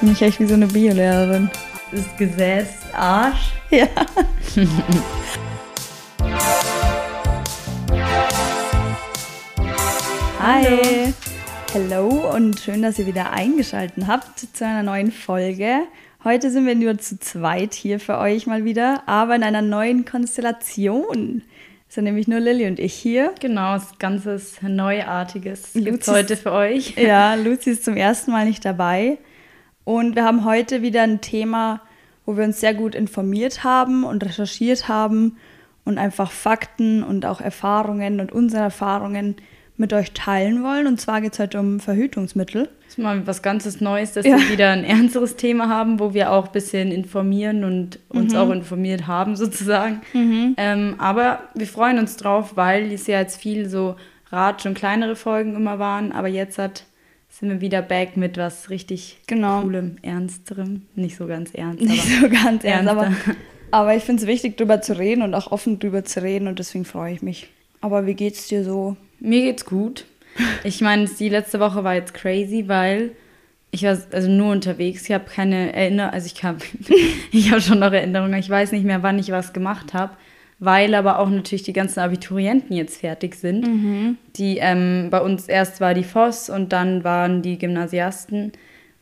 Mich echt wie so eine Biolehrerin. Das ist Gesäß Arsch. Ja. Hi. Hello und schön, dass ihr wieder eingeschaltet habt zu einer neuen Folge. Heute sind wir nur zu zweit hier für euch mal wieder, aber in einer neuen Konstellation. Es sind nämlich nur Lilly und ich hier. Genau, das Ganze ist Neuartiges gibt's heute für euch. Ja, Luzi ist zum ersten Mal nicht dabei. Und wir haben heute wieder ein Thema, wo wir uns sehr gut informiert haben und recherchiert haben und einfach Fakten und auch Erfahrungen und unsere Erfahrungen mit euch teilen wollen. Und zwar geht es heute um Verhütungsmittel. Das ist mal was ganzes Neues, dass ja. wir wieder ein ernsteres Thema haben, wo wir auch ein bisschen informieren und uns mhm. auch informiert haben sozusagen. Mhm. Ähm, aber wir freuen uns drauf, weil es ja jetzt viel so Ratsch und kleinere Folgen immer waren. Aber jetzt hat sind wir wieder back mit was richtig genau. coolem, ernsterem. Nicht so ganz ernst. Nicht so ganz ernst, aber, aber ich finde es wichtig, darüber zu reden und auch offen darüber zu reden und deswegen freue ich mich. Aber wie geht's dir so? Mir geht's gut. Ich meine, die letzte Woche war jetzt crazy, weil ich war also nur unterwegs. Ich habe keine Erinnerung, also ich habe ich hab schon noch Erinnerungen. Ich weiß nicht mehr, wann ich was gemacht habe weil aber auch natürlich die ganzen Abiturienten jetzt fertig sind. Mhm. Die ähm, bei uns erst war die Voss und dann waren die Gymnasiasten.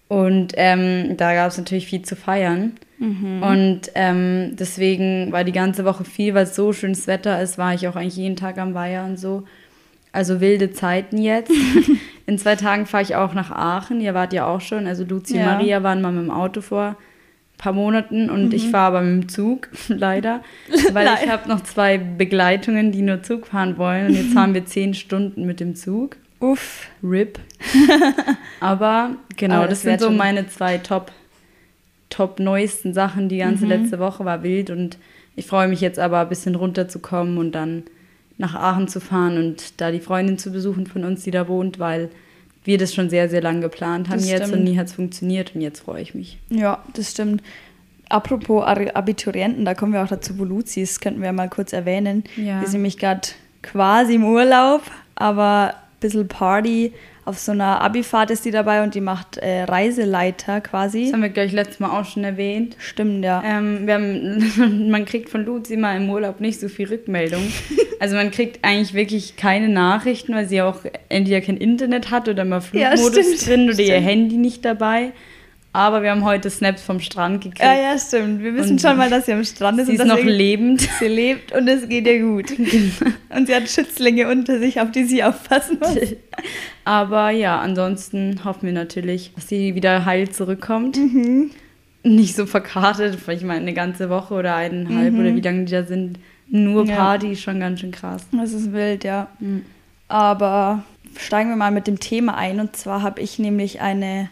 Und ähm, da gab es natürlich viel zu feiern. Mhm. Und ähm, deswegen war die ganze Woche viel, weil es so schönes Wetter ist, war ich auch eigentlich jeden Tag am Weiher und so. Also wilde Zeiten jetzt. In zwei Tagen fahre ich auch nach Aachen. Ihr wart ja auch schon. Also Luzi ja. und Maria waren mal mit dem Auto vor paar Monaten und mhm. ich fahre aber mit dem Zug, leider, weil ich habe noch zwei Begleitungen, die nur Zug fahren wollen und jetzt fahren wir zehn Stunden mit dem Zug. Uff. RIP. aber genau, aber das, das sind so meine zwei Top, Top neuesten Sachen. Die ganze mhm. letzte Woche war wild und ich freue mich jetzt aber ein bisschen runterzukommen und dann nach Aachen zu fahren und da die Freundin zu besuchen von uns, die da wohnt, weil wir das schon sehr, sehr lange geplant haben das jetzt stimmt. und nie hat es funktioniert und jetzt freue ich mich. Ja, das stimmt. Apropos Abiturienten, da kommen wir auch dazu, wo Luzi ist, könnten wir mal kurz erwähnen. Ja. Wir sind nämlich gerade quasi im Urlaub, aber ein bisschen Party auf so einer Abifahrt ist die dabei und die macht äh, Reiseleiter quasi. Das haben wir, gleich letztes Mal auch schon erwähnt. Stimmt, ja. Ähm, haben, man kriegt von Luzi mal im Urlaub nicht so viel Rückmeldung. also man kriegt eigentlich wirklich keine Nachrichten, weil sie auch entweder kein Internet hat oder mal Flugmodus ja, drin oder stimmt. ihr Handy nicht dabei. Aber wir haben heute Snaps vom Strand gekriegt. Ja, ja, stimmt. Wir wissen und schon mal, dass sie am Strand ist. Sie ist noch lebend. Sie lebt und es geht ihr gut. Genau. Und sie hat Schützlinge unter sich, auf die sie aufpassen muss. Aber ja, ansonsten hoffen wir natürlich, dass sie wieder heil zurückkommt. Mhm. Nicht so verkartet, ich meine, eine ganze Woche oder eineinhalb mhm. oder wie lange die da sind. Nur Party, ja. schon ganz schön krass. Das ist wild, ja. Mhm. Aber steigen wir mal mit dem Thema ein. Und zwar habe ich nämlich eine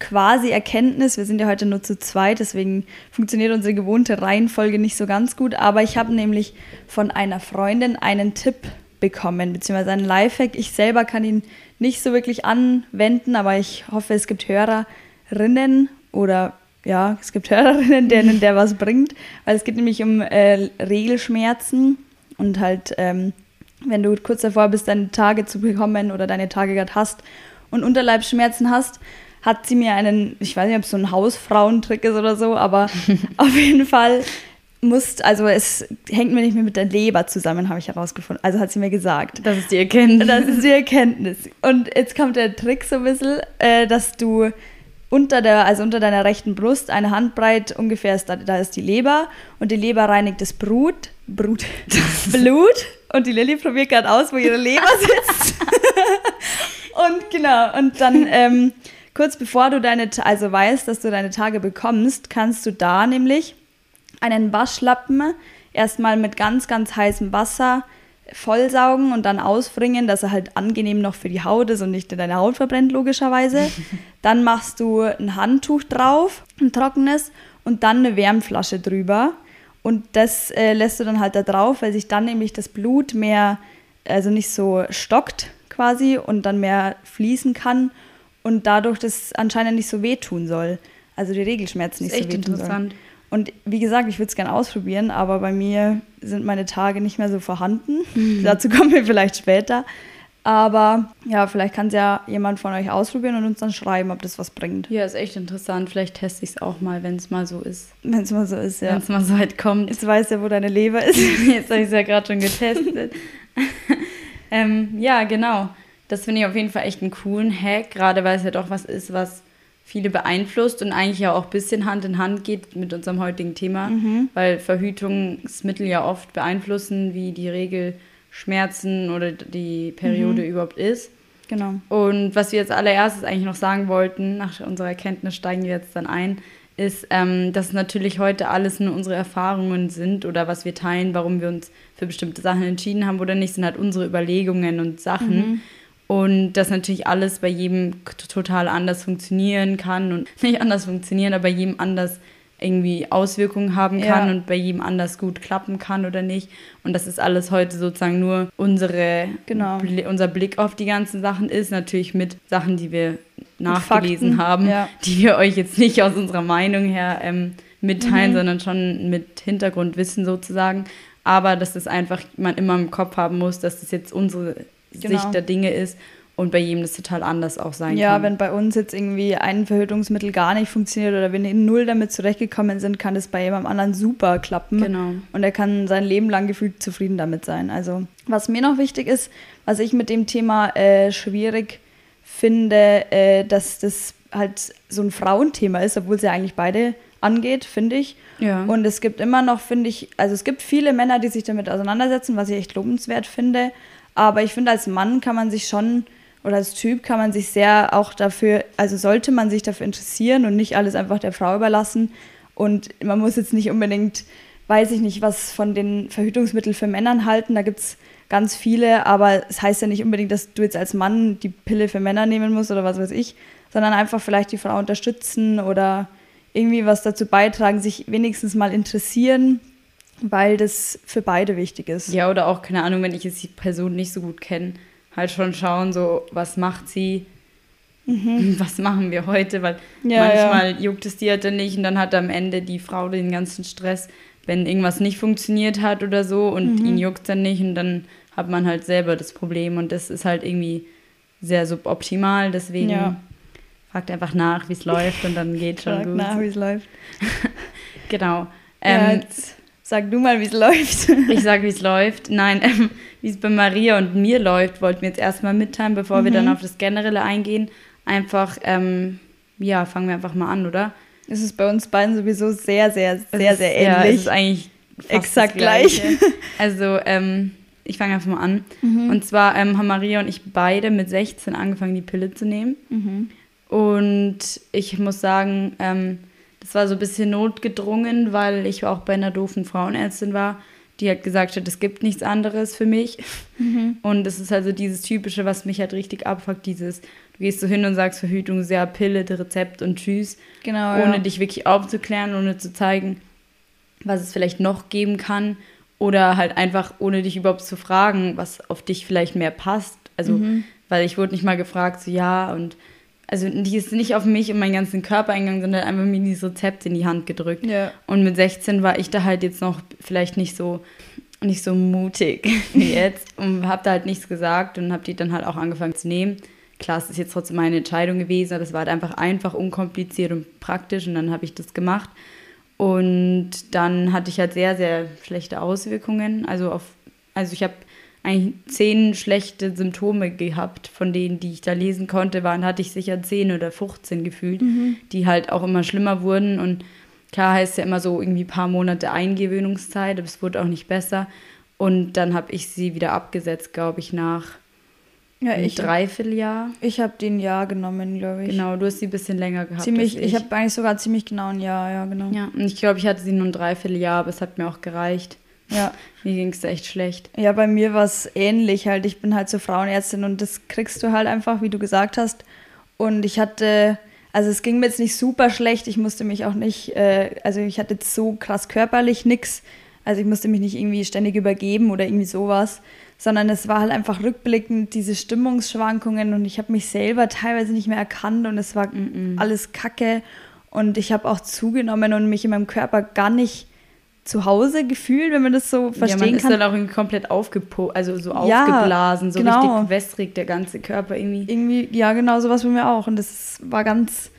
quasi Erkenntnis. Wir sind ja heute nur zu zweit, deswegen funktioniert unsere gewohnte Reihenfolge nicht so ganz gut. Aber ich habe nämlich von einer Freundin einen Tipp bekommen, beziehungsweise einen Lifehack. Ich selber kann ihn nicht so wirklich anwenden, aber ich hoffe, es gibt Hörerinnen oder ja, es gibt Hörerinnen, denen der was bringt, weil es geht nämlich um äh, Regelschmerzen und halt, ähm, wenn du kurz davor bist, deine Tage zu bekommen oder deine Tage gerade hast und Unterleibsschmerzen hast, hat sie mir einen, ich weiß nicht, ob es so ein Hausfrauentrick ist oder so, aber auf jeden Fall muss, also es hängt mir nicht mehr mit der Leber zusammen, habe ich herausgefunden. Also hat sie mir gesagt. Das ist die Erkenntnis. Das ist die Erkenntnis. Und jetzt kommt der Trick so ein bisschen, äh, dass du unter der, also unter deiner rechten Brust, eine Handbreit ungefähr ist, da, da ist die Leber und die Leber reinigt das Brut, Brut, Blut und die Lilly probiert gerade aus, wo ihre Leber sitzt. und genau, und dann ähm, kurz bevor du deine, also weißt, dass du deine Tage bekommst, kannst du da nämlich einen Waschlappen erstmal mit ganz, ganz heißem Wasser vollsaugen und dann ausbringen, dass er halt angenehm noch für die Haut ist und nicht in deine Haut verbrennt, logischerweise. dann machst du ein Handtuch drauf, ein trockenes, und dann eine Wärmflasche drüber. Und das äh, lässt du dann halt da drauf, weil sich dann nämlich das Blut mehr, also nicht so stockt quasi und dann mehr fließen kann und dadurch das anscheinend nicht so wehtun soll. Also die Regelschmerzen nicht so wehtun sollen. Und wie gesagt, ich würde es gerne ausprobieren, aber bei mir sind meine Tage nicht mehr so vorhanden. Mhm. Dazu kommen wir vielleicht später. Aber ja, vielleicht kann es ja jemand von euch ausprobieren und uns dann schreiben, ob das was bringt. Ja, ist echt interessant. Vielleicht teste ich es auch mal, wenn es mal so ist. Wenn es mal so ist, ja. Wenn es mal so weit kommt. Jetzt weißt du ja, wo deine Leber ist. Jetzt habe ich es ja gerade schon getestet. ähm, ja, genau. Das finde ich auf jeden Fall echt einen coolen Hack, gerade weil es ja doch was ist, was viele beeinflusst und eigentlich ja auch ein bisschen Hand in Hand geht mit unserem heutigen Thema, mhm. weil Verhütungsmittel ja oft beeinflussen, wie die Regel Schmerzen oder die Periode mhm. überhaupt ist. Genau. Und was wir jetzt allererstes eigentlich noch sagen wollten, nach unserer Erkenntnis steigen wir jetzt dann ein, ist, ähm, dass natürlich heute alles nur unsere Erfahrungen sind oder was wir teilen, warum wir uns für bestimmte Sachen entschieden haben oder nicht, sind halt unsere Überlegungen und Sachen. Mhm. Und dass natürlich alles bei jedem total anders funktionieren kann und nicht anders funktionieren, aber bei jedem anders irgendwie Auswirkungen haben kann ja. und bei jedem anders gut klappen kann oder nicht. Und das ist alles heute sozusagen nur unsere, genau. Bl unser Blick auf die ganzen Sachen ist, natürlich mit Sachen, die wir nachgelesen haben, ja. die wir euch jetzt nicht aus unserer Meinung her ähm, mitteilen, mhm. sondern schon mit Hintergrundwissen sozusagen. Aber dass das einfach man immer im Kopf haben muss, dass das jetzt unsere genau. Sicht der Dinge ist und bei jedem das total anders auch sein ja, kann. Ja, wenn bei uns jetzt irgendwie ein Verhütungsmittel gar nicht funktioniert oder wir in null damit zurechtgekommen sind, kann das bei jemandem anderen super klappen. Genau. Und er kann sein Leben lang gefühlt zufrieden damit sein. Also, was mir noch wichtig ist, was ich mit dem Thema äh, schwierig finde, äh, dass das halt so ein Frauenthema ist, obwohl es ja eigentlich beide angeht, finde ich. Ja. Und es gibt immer noch, finde ich, also es gibt viele Männer, die sich damit auseinandersetzen, was ich echt lobenswert finde. Aber ich finde, als Mann kann man sich schon oder als Typ kann man sich sehr auch dafür, also sollte man sich dafür interessieren und nicht alles einfach der Frau überlassen. Und man muss jetzt nicht unbedingt, weiß ich nicht, was von den Verhütungsmitteln für Männern halten. Da gibt es ganz viele, aber es heißt ja nicht unbedingt, dass du jetzt als Mann die Pille für Männer nehmen musst oder was weiß ich, sondern einfach vielleicht die Frau unterstützen oder irgendwie was dazu beitragen, sich wenigstens mal interessieren, weil das für beide wichtig ist. Ja, oder auch, keine Ahnung, wenn ich jetzt die Person nicht so gut kenne, halt schon schauen, so, was macht sie, mhm. was machen wir heute, weil ja, manchmal ja. juckt es die halt dann nicht und dann hat am Ende die Frau den ganzen Stress, wenn irgendwas nicht funktioniert hat oder so und mhm. ihn juckt dann nicht und dann hat man halt selber das Problem und das ist halt irgendwie sehr suboptimal, deswegen ja. fragt einfach nach, wie es läuft und dann geht schon Fragt gut. nach, wie es läuft. genau. Ähm, Sag du mal, wie es läuft. ich sag, wie es läuft. Nein, ähm, wie es bei Maria und mir läuft, wollten wir jetzt erstmal mitteilen, bevor mhm. wir dann mhm. auf das Generelle eingehen. Einfach, ähm, ja, fangen wir einfach mal an, oder? Es ist bei uns beiden sowieso sehr, sehr, sehr, ist, sehr ähnlich. Ja, es ist eigentlich exakt gleich. Also, ähm, ich fange einfach mal an. Mhm. Und zwar ähm, haben Maria und ich beide mit 16 angefangen, die Pille zu nehmen. Mhm. Und ich muss sagen, ähm, das war so ein bisschen notgedrungen, weil ich auch bei einer doofen Frauenärztin war, die hat gesagt hat, es gibt nichts anderes für mich. Mhm. Und es ist also dieses Typische, was mich halt richtig abfuckt, dieses, du gehst so hin und sagst Verhütung, sehr Pille, Rezept und Tschüss. Genau. Ohne ja. dich wirklich aufzuklären, ohne zu zeigen, was es vielleicht noch geben kann. Oder halt einfach, ohne dich überhaupt zu fragen, was auf dich vielleicht mehr passt. Also, mhm. weil ich wurde nicht mal gefragt, so ja, und also die ist nicht auf mich und meinen ganzen Körper eingegangen, sondern einfach mir dieses Rezept in die Hand gedrückt. Ja. Und mit 16 war ich da halt jetzt noch vielleicht nicht so nicht so mutig wie jetzt und habe da halt nichts gesagt und habe die dann halt auch angefangen zu nehmen. Klar, es ist jetzt trotzdem meine Entscheidung gewesen, aber das war halt einfach einfach, unkompliziert und praktisch und dann habe ich das gemacht. Und dann hatte ich halt sehr, sehr schlechte Auswirkungen. Also auf, also ich habe eigentlich zehn schlechte Symptome gehabt, von denen, die ich da lesen konnte, waren, hatte ich sicher zehn oder 15 gefühlt, mhm. die halt auch immer schlimmer wurden. Und klar heißt ja immer so irgendwie ein paar Monate Eingewöhnungszeit, aber es wurde auch nicht besser. Und dann habe ich sie wieder abgesetzt, glaube ich, nach ja, ein ich Dreivierteljahr. Ich habe den Jahr genommen, glaube ich. Genau, du hast sie ein bisschen länger gehabt. Ziemlich, ich, ich habe eigentlich sogar ziemlich genau ein Jahr, ja, genau. Ja, und ich glaube, ich hatte sie nur ein Dreivierteljahr, aber es hat mir auch gereicht. Ja. Mir ging es echt schlecht. Ja, bei mir war es ähnlich halt. Ich bin halt so Frauenärztin und das kriegst du halt einfach, wie du gesagt hast. Und ich hatte, also es ging mir jetzt nicht super schlecht. Ich musste mich auch nicht, äh, also ich hatte jetzt so krass körperlich nichts. Also ich musste mich nicht irgendwie ständig übergeben oder irgendwie sowas, sondern es war halt einfach rückblickend diese Stimmungsschwankungen und ich habe mich selber teilweise nicht mehr erkannt und es war mm -mm. alles Kacke. Und ich habe auch zugenommen und mich in meinem Körper gar nicht zu Hause gefühlt, wenn man das so verstehen ja, man kann. ist dann auch irgendwie komplett aufgepo also so Ja, aufgeblasen, so genau. richtig wässrig, der ganze Körper irgendwie. Irgendwie, ja, genau, sowas bei mir auch. Und das war ganz,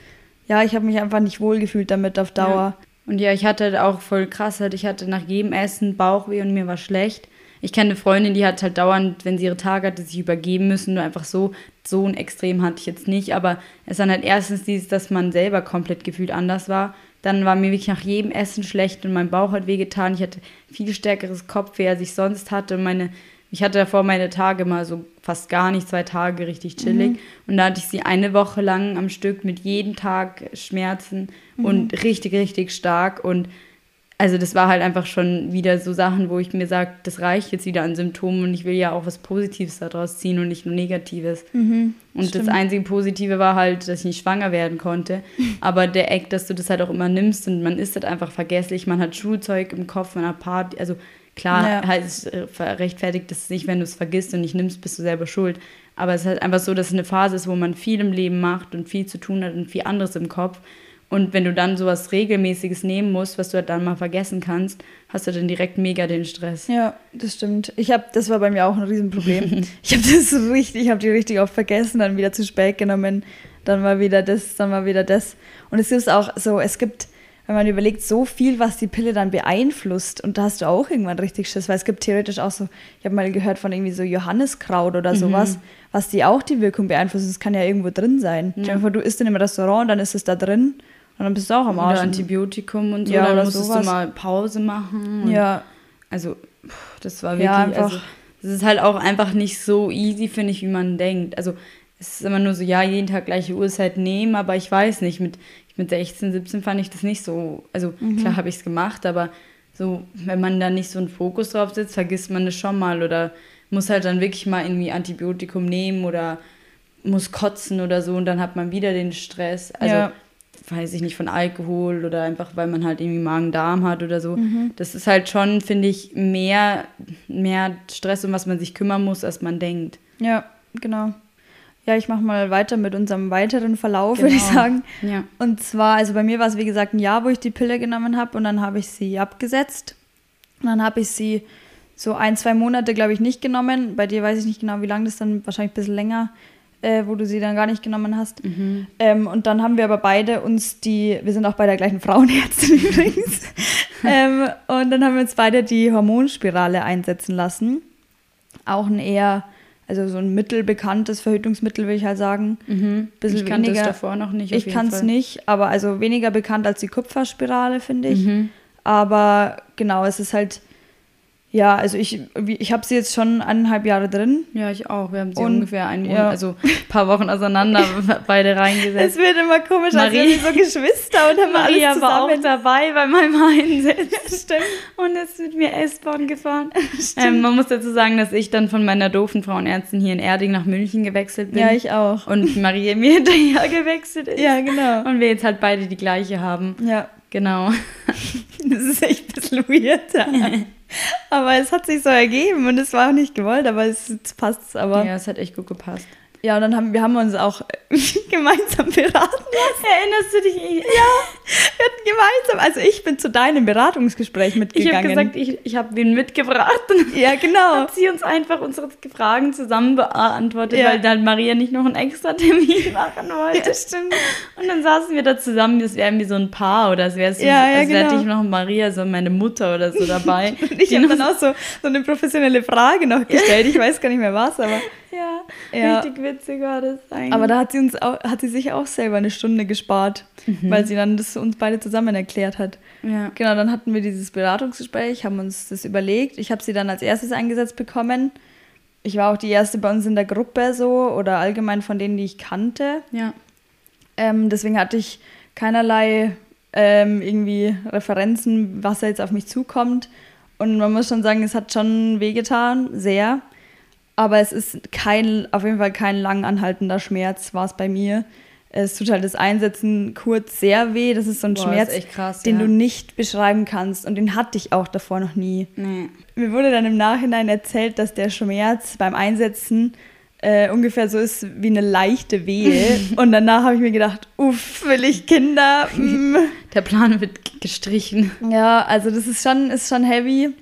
ja, ich habe mich einfach nicht wohl gefühlt damit auf Dauer. Ja. Und ja, ich hatte auch voll krass, halt, ich hatte nach jedem Essen Bauchweh und mir war schlecht. Ich kenne eine Freundin, die hat halt dauernd, wenn sie ihre Tage hatte, sich übergeben müssen. Nur einfach so, so ein Extrem hatte ich jetzt nicht. Aber es dann halt erstens dieses, dass man selber komplett gefühlt anders war. Dann war mir wirklich nach jedem Essen schlecht und mein Bauch hat wehgetan. Ich hatte viel stärkeres Kopfweh, als ich sonst hatte. Meine, ich hatte davor meine Tage mal so fast gar nicht, zwei Tage richtig chillig. Und da hatte ich sie eine Woche lang am Stück mit jedem Tag Schmerzen und richtig, richtig stark. Und also das war halt einfach schon wieder so Sachen, wo ich mir sage, das reicht jetzt wieder an Symptomen und ich will ja auch was Positives daraus ziehen und nicht nur Negatives. und das stimmt. einzige Positive war halt, dass ich nicht schwanger werden konnte. Aber der Eck, dass du das halt auch immer nimmst und man ist halt einfach vergesslich, man hat Schulzeug im Kopf, man hat Party, also klar, Ja. halt es äh, rechtfertigt das nicht, wenn du es vergisst und nicht nimmst, bist du selber schuld. Aber es ist halt einfach so, dass es eine Phase ist, wo man viel im Leben macht und viel zu tun hat und viel anderes im Kopf. Und wenn du dann sowas Regelmäßiges nehmen musst, was du halt dann mal vergessen kannst, hast du dann direkt mega den Stress. Ja, das stimmt. Ich habe, das war bei mir auch ein Riesenproblem. ich habe das richtig, ich habe die richtig oft vergessen, dann wieder zu spät genommen, dann mal wieder das, dann mal wieder das. Und es ist auch so, es gibt, wenn man überlegt, so viel, was die Pille dann beeinflusst. Und da hast du auch irgendwann richtig Schiss, weil es gibt theoretisch auch so, ich habe mal gehört von irgendwie so Johanniskraut oder sowas, was die auch die Wirkung beeinflusst. Das kann ja irgendwo drin sein. Stell dir vor, du isst in einem Restaurant dann ist es da drin und dann bist du auch am Oder Arsch. Antibiotikum und so, Ja, dann oder musstest sowas. du mal Pause machen. Ja, Also, das war wirklich, Ja, einfach- also, das ist halt auch einfach nicht so easy, finde ich, wie man denkt. Also, es ist immer nur so, ja, jeden Tag gleiche Uhrzeit nehmen, aber ich weiß nicht, mit, mit 16, 17 fand ich das nicht so, also Mhm. klar habe ich es gemacht, aber so, wenn man da nicht so einen Fokus drauf setzt, vergisst man das schon mal oder muss halt dann wirklich mal irgendwie Antibiotikum nehmen oder muss kotzen oder so und dann hat man wieder den Stress. Also, Ja. Weiß ich nicht, von Alkohol oder einfach, weil man halt irgendwie Magen-Darm hat oder so. Mhm. Das ist halt schon, finde ich, mehr, mehr Stress, um was man sich kümmern muss, als man denkt. Ja, genau. Ja, ich mache mal weiter mit unserem weiteren Verlauf, würde ich Genau. sagen. Ja. Und zwar, also bei mir war es wie gesagt ein Jahr, wo ich die Pille genommen habe und dann habe ich sie abgesetzt. Und dann habe ich sie so ein, zwei Monate, glaube ich, nicht genommen. Bei dir weiß ich nicht genau, wie lange das dann, wahrscheinlich ein bisschen länger, äh, wo du sie dann gar nicht genommen hast. Ähm, und dann haben wir aber beide uns die, wir sind auch bei der gleichen Frauenärztin übrigens, ähm, und dann haben wir uns beide die Hormonspirale einsetzen lassen. Auch ein eher, also so ein mittelbekanntes Verhütungsmittel, will ich halt sagen. Mhm. Bisschen ich kannte das davor noch nicht. Ich kann es nicht, aber also weniger bekannt als die Kupferspirale, finde ich. Mhm. Aber genau, es ist halt, ja, also ich, ich habe sie jetzt schon eineinhalb Jahre drin. Ja, ich auch. Wir haben sie Und- ungefähr einen Monat, ja. also ein paar Wochen auseinander beide Es reingesetzt. wird immer komisch, als Marie- wären wir so Geschwister und haben Maria alles war auch zusammen. dabei bei meinem Einsetzen. Stimmt. Und ist mit mir S-Bahn gefahren. Ähm, man muss dazu sagen, dass ich dann von meiner doofen Frauenärztin hier in Erding nach München gewechselt bin. Ja, ich auch. und Maria mir hinterher gewechselt ist. Ja, genau. Und wir jetzt halt beide die gleiche haben. Ja, Genau. das ist echt ein bisschen weird. Aber es hat sich so ergeben und es war auch nicht gewollt, aber es passt aber. Ja, es hat echt gut gepasst. Ja, und dann haben wir haben uns auch gemeinsam beraten lassen. Erinnerst du dich? Ja, wir hatten gemeinsam, also ich bin zu deinem Beratungsgespräch Ich mitgegangen. habe gesagt, ich, ich habe ihn mitgebracht. Ja, genau. hat sie uns einfach unsere Fragen zusammen beantwortet, Ja. weil dann Maria nicht noch einen extra Termin machen wollte. Ja, stimmt. Und dann saßen wir da zusammen, das wären wie so ein Paar oder es wäre so, Ja, ja, als hätte genau. ich noch Maria, so meine Mutter oder so dabei. Und ich habe dann auch so, so eine professionelle Frage noch gestellt. Ich weiß gar nicht mehr was, aber. Ja, Ja. richtig witzig war das eigentlich. Aber da hat sie uns auch, hat sie sich auch selber eine Stunde gespart, weil sie dann das uns beide zusammen erklärt hat. ja. Genau, dann hatten wir dieses Beratungsgespräch, haben uns das überlegt. Ich habe sie dann als erstes eingesetzt bekommen. Ich war auch die erste bei uns in der Gruppe so oder allgemein von denen, die ich kannte. ja. Ähm, deswegen hatte ich keinerlei ähm, irgendwie Referenzen, was da jetzt auf mich zukommt. Und man muss schon sagen, es hat schon wehgetan, sehr. Aber es ist kein, auf jeden Fall kein lang anhaltender Schmerz, war es bei mir. Es tut halt das Einsetzen kurz sehr weh. Das ist so ein Boah, Schmerz, krass, den ja. du nicht beschreiben kannst. Und den hatte ich auch davor noch nie. Nee. Mir wurde dann im Nachhinein erzählt, dass der Schmerz beim Einsetzen äh, ungefähr so ist wie eine leichte Wehe. und danach habe ich mir gedacht, uff, will ich Kinder? Mm. Der Plan wird gestrichen. Ja, also das ist schon, ist schon heavy.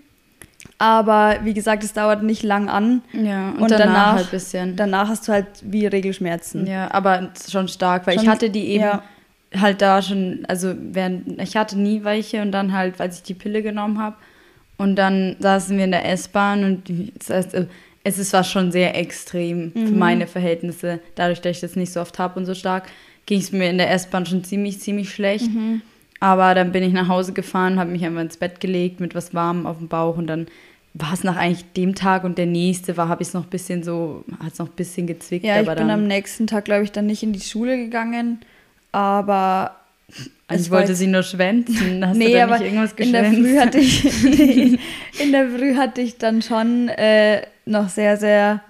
Aber wie gesagt, es dauert nicht lang an. Ja, und, Und danach, danach- halt bisschen. Danach hast du halt wie Regelschmerzen. Ja, aber schon stark, weil ich Schon- hatte die eben ja. halt da schon, also während, ich hatte nie welche und dann halt, als ich die Pille genommen habe und dann saßen wir in der S-Bahn und das heißt, äh, es ist war schon sehr extrem für Mhm. meine Verhältnisse, dadurch, dass ich das nicht so oft habe und so stark, ging es mir in der S-Bahn schon ziemlich, ziemlich schlecht. Mhm. Aber dann bin ich nach Hause gefahren, habe mich einfach ins Bett gelegt mit was Warmem auf dem Bauch und dann war es nach eigentlich dem Tag und der nächste war, habe ich es noch ein bisschen so, hat es noch ein bisschen gezwickt. Ja, ich aber bin dann, am nächsten Tag, glaube ich, dann nicht in die Schule gegangen. Aber Also ich wollte sie nur schwänzen. Hast nee, aber in der? Früh hatte ich in der Früh hatte ich dann schon äh, noch sehr sehr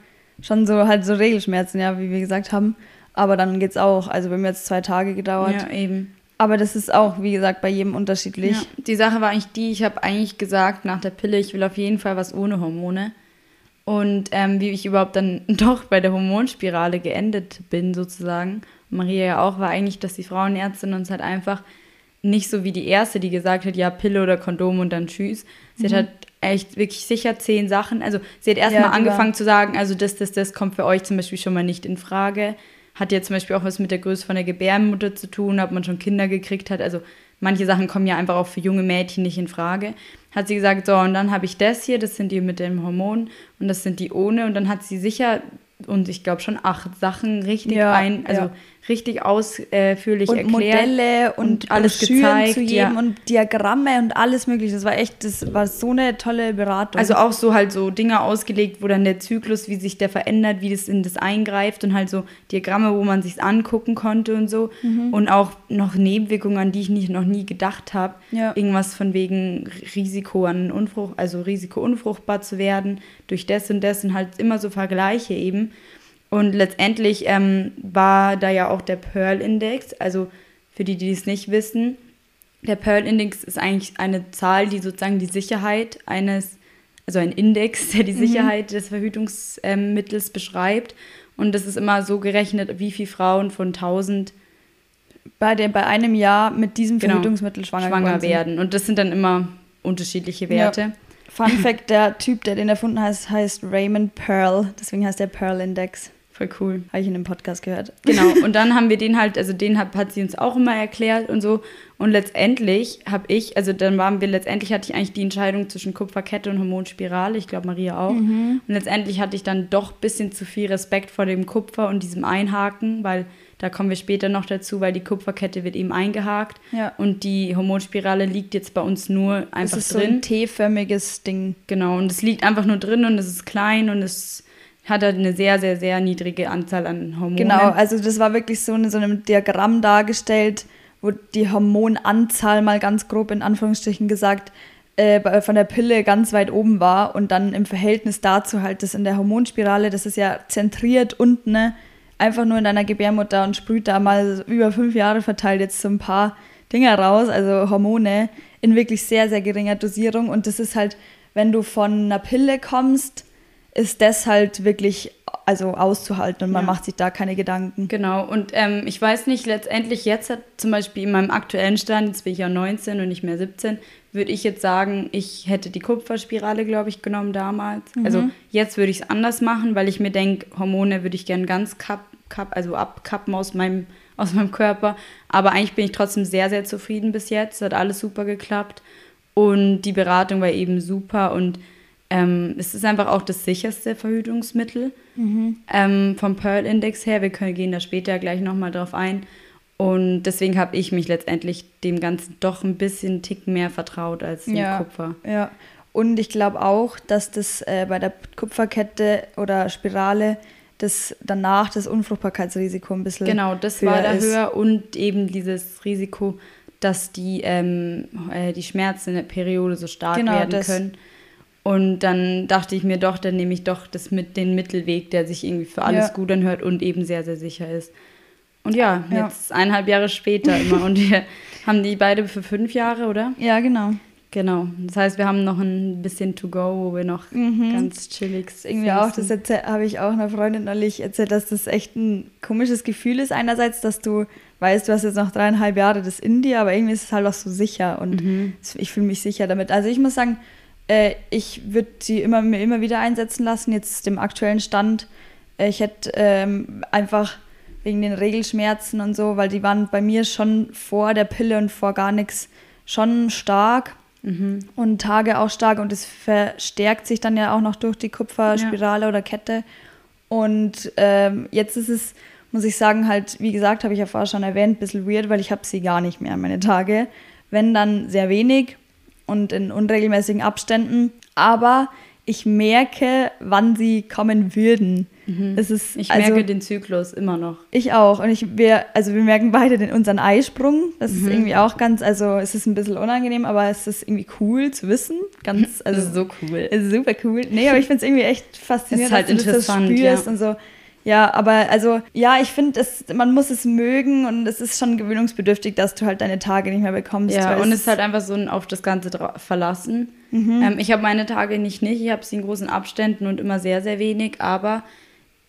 schon so halt so Regelschmerzen, ja, wie wir gesagt haben. Aber dann geht's auch. Also bei mir hat es zwei Tage gedauert. Ja, eben. Aber das ist auch, wie gesagt, bei jedem unterschiedlich. Ja. Die Sache war eigentlich die, ich habe eigentlich gesagt nach der Pille, ich will auf jeden Fall was ohne Hormone. Und ähm, wie ich überhaupt dann doch bei der Hormonspirale geendet bin, sozusagen, Maria ja auch, war eigentlich, dass die Frauenärztin uns halt einfach nicht so wie die erste, die gesagt hat, ja, Pille oder Kondom und dann tschüss. Sie hat halt echt wirklich sicher zehn Sachen. Also sie hat erstmal Ja, angefangen zu sagen, also das, das, das kommt für euch zum Beispiel schon mal nicht in Frage. Hat ja zum Beispiel auch was mit der Größe von der Gebärmutter zu tun, ob man schon Kinder gekriegt hat. Also manche Sachen kommen ja einfach auch für junge Mädchen nicht in Frage. Hat sie gesagt, so, und dann habe ich das hier, das sind die mit dem Hormon und das sind die ohne. Und dann hat sie sicher, und ich glaube schon acht Sachen richtig Ja, ein, also ja. Richtig ausführlich und erklärt. Modelle und, und alles gezeigt, zu jedem ja. und Diagramme und alles mögliche. Das war echt, das war so eine tolle Beratung. Also auch so halt so Dinge ausgelegt, wo dann der Zyklus, wie sich der verändert, wie das in das eingreift und halt so Diagramme, wo man sich angucken konnte und so. Mhm. Und auch noch Nebenwirkungen, an die ich nicht, noch nie gedacht habe. Ja. Irgendwas von wegen Risiko an Unfrucht, also Risiko unfruchtbar zu werden, durch das und das und halt immer so Vergleiche eben. Und letztendlich ähm, war da ja auch der Pearl-Index, also für die, die es nicht wissen, der Pearl-Index ist eigentlich eine Zahl, die sozusagen die Sicherheit eines, also ein Index, der die Sicherheit des Verhütungsmittels beschreibt. Und das ist immer so gerechnet, wie viele Frauen von 1000 bei, der, bei einem Jahr mit diesem Genau. Verhütungsmittel schwanger, schwanger sind. werden. Und das sind dann immer unterschiedliche Werte. Fun Fact: Der Typ, der den erfunden hat, heißt Raymond Pearl. Deswegen heißt der Pearl Index. Voll cool. Habe ich in dem Podcast gehört. Genau, und dann haben wir den halt, also den hat, hat sie uns auch immer erklärt und so. Und letztendlich habe ich, also dann waren wir, letztendlich hatte ich eigentlich die Entscheidung zwischen Kupferkette und Hormonspirale, ich glaube Maria auch. Und letztendlich hatte ich dann doch ein bisschen zu viel Respekt vor dem Kupfer und diesem Einhaken, weil da kommen wir später noch dazu, weil die Kupferkette wird eben eingehakt. Ja. Und die Hormonspirale liegt jetzt bei uns nur Das einfach ist so drin. ein T-förmiges Ding. Genau, und es liegt einfach nur drin und es ist klein und es hat halt eine sehr, sehr, sehr niedrige Anzahl an Hormonen. Genau, also das war wirklich so in so einem Diagramm dargestellt, wo die Hormonanzahl mal ganz grob in Anführungsstrichen gesagt äh, von der Pille ganz weit oben war und dann im Verhältnis dazu halt das in der Hormonspirale, das ist ja zentriert unten, ne, einfach nur in deiner Gebärmutter und sprüht da mal über fünf Jahre verteilt jetzt so ein paar Dinger raus, also Hormone in wirklich sehr, sehr geringer Dosierung und das ist halt, wenn du von einer Pille kommst, ist das halt wirklich also auszuhalten und man Ja. macht sich da keine Gedanken. Genau, und ähm, ich weiß nicht, letztendlich jetzt hat zum Beispiel in meinem aktuellen Stand, jetzt bin ich ja 19 und nicht mehr 17, würde ich jetzt sagen, ich hätte die Kupferspirale, glaube ich, genommen damals. Also jetzt würde ich es anders machen, weil ich mir denke, Hormone würde ich gern ganz kapp, kapp, also abkappen aus meinem, aus meinem Körper. Aber eigentlich bin ich trotzdem sehr, sehr zufrieden bis jetzt. Hat alles super geklappt. Und die Beratung war eben super und ähm, es ist einfach auch das sicherste Verhütungsmittel ähm, vom Pearl-Index her. Wir können, gehen da später gleich nochmal drauf ein. Und deswegen habe ich mich letztendlich dem Ganzen doch ein bisschen Tick mehr vertraut als dem Ja. Kupfer. Ja. Und ich glaube auch, dass das äh, bei der Kupferkette oder Spirale das danach das Unfruchtbarkeitsrisiko ein bisschen Genau, das war da ist. höher und eben dieses Risiko, dass die, ähm, äh, die Schmerzen in der Periode so stark Genau, werden können. Und dann dachte ich mir doch, dann nehme ich doch das mit den Mittelweg, der sich irgendwie für alles Ja. gut anhört und eben sehr, sehr sicher ist. Und ja, Ja. jetzt eineinhalb Jahre später immer. und wir haben die beide für fünf Jahre, oder? Ja, genau. Genau. Das heißt, wir haben noch ein bisschen to go, wo wir noch ganz chillig ist irgendwie auch, das habe ich auch einer Freundin neulich erzählt, dass das echt ein komisches Gefühl ist. Einerseits, dass du weißt, du hast jetzt noch dreieinhalb Jahre das in dir, aber irgendwie ist es halt auch so sicher und es- ich fühle mich sicher damit. Also ich muss sagen, äh, ich würde sie immer, mir immer wieder einsetzen lassen, jetzt dem aktuellen Stand. Äh, ich hätte ähm, einfach wegen den Regelschmerzen und so, weil die waren bei mir schon vor der Pille und vor gar nichts schon stark und Tage auch stark und es verstärkt sich dann ja auch noch durch die Kupferspirale oder Kette. Und ähm, jetzt ist es, muss ich sagen, halt, wie gesagt, habe ich ja vorher schon erwähnt, ein bisschen weird, weil ich habe sie gar nicht mehr, meine Tage. Wenn dann sehr wenig und in unregelmäßigen Abständen. Aber ich merke, wann sie kommen würden. Es ist, Ich also, merke den Zyklus immer noch. ich auch. Und ich, wir, also wir merken beide den, unseren Eisprung. Das ist irgendwie auch ganz, also es ist ein bisschen unangenehm, aber es ist irgendwie cool zu wissen. Ganz, also Das ist so cool. es ist super cool. Nee, aber ich finde es irgendwie echt faszinierend, Es ist halt dass du das spürst ja. und so. Ja, aber also, ja, ich finde, man muss es mögen und es ist schon gewöhnungsbedürftig, dass du halt deine Tage nicht mehr bekommst. Ja, und es ist halt einfach so ein auf das Ganze verlassen. Ähm, ich habe meine Tage nicht nicht, ich habe sie in großen Abständen und immer sehr, sehr wenig, aber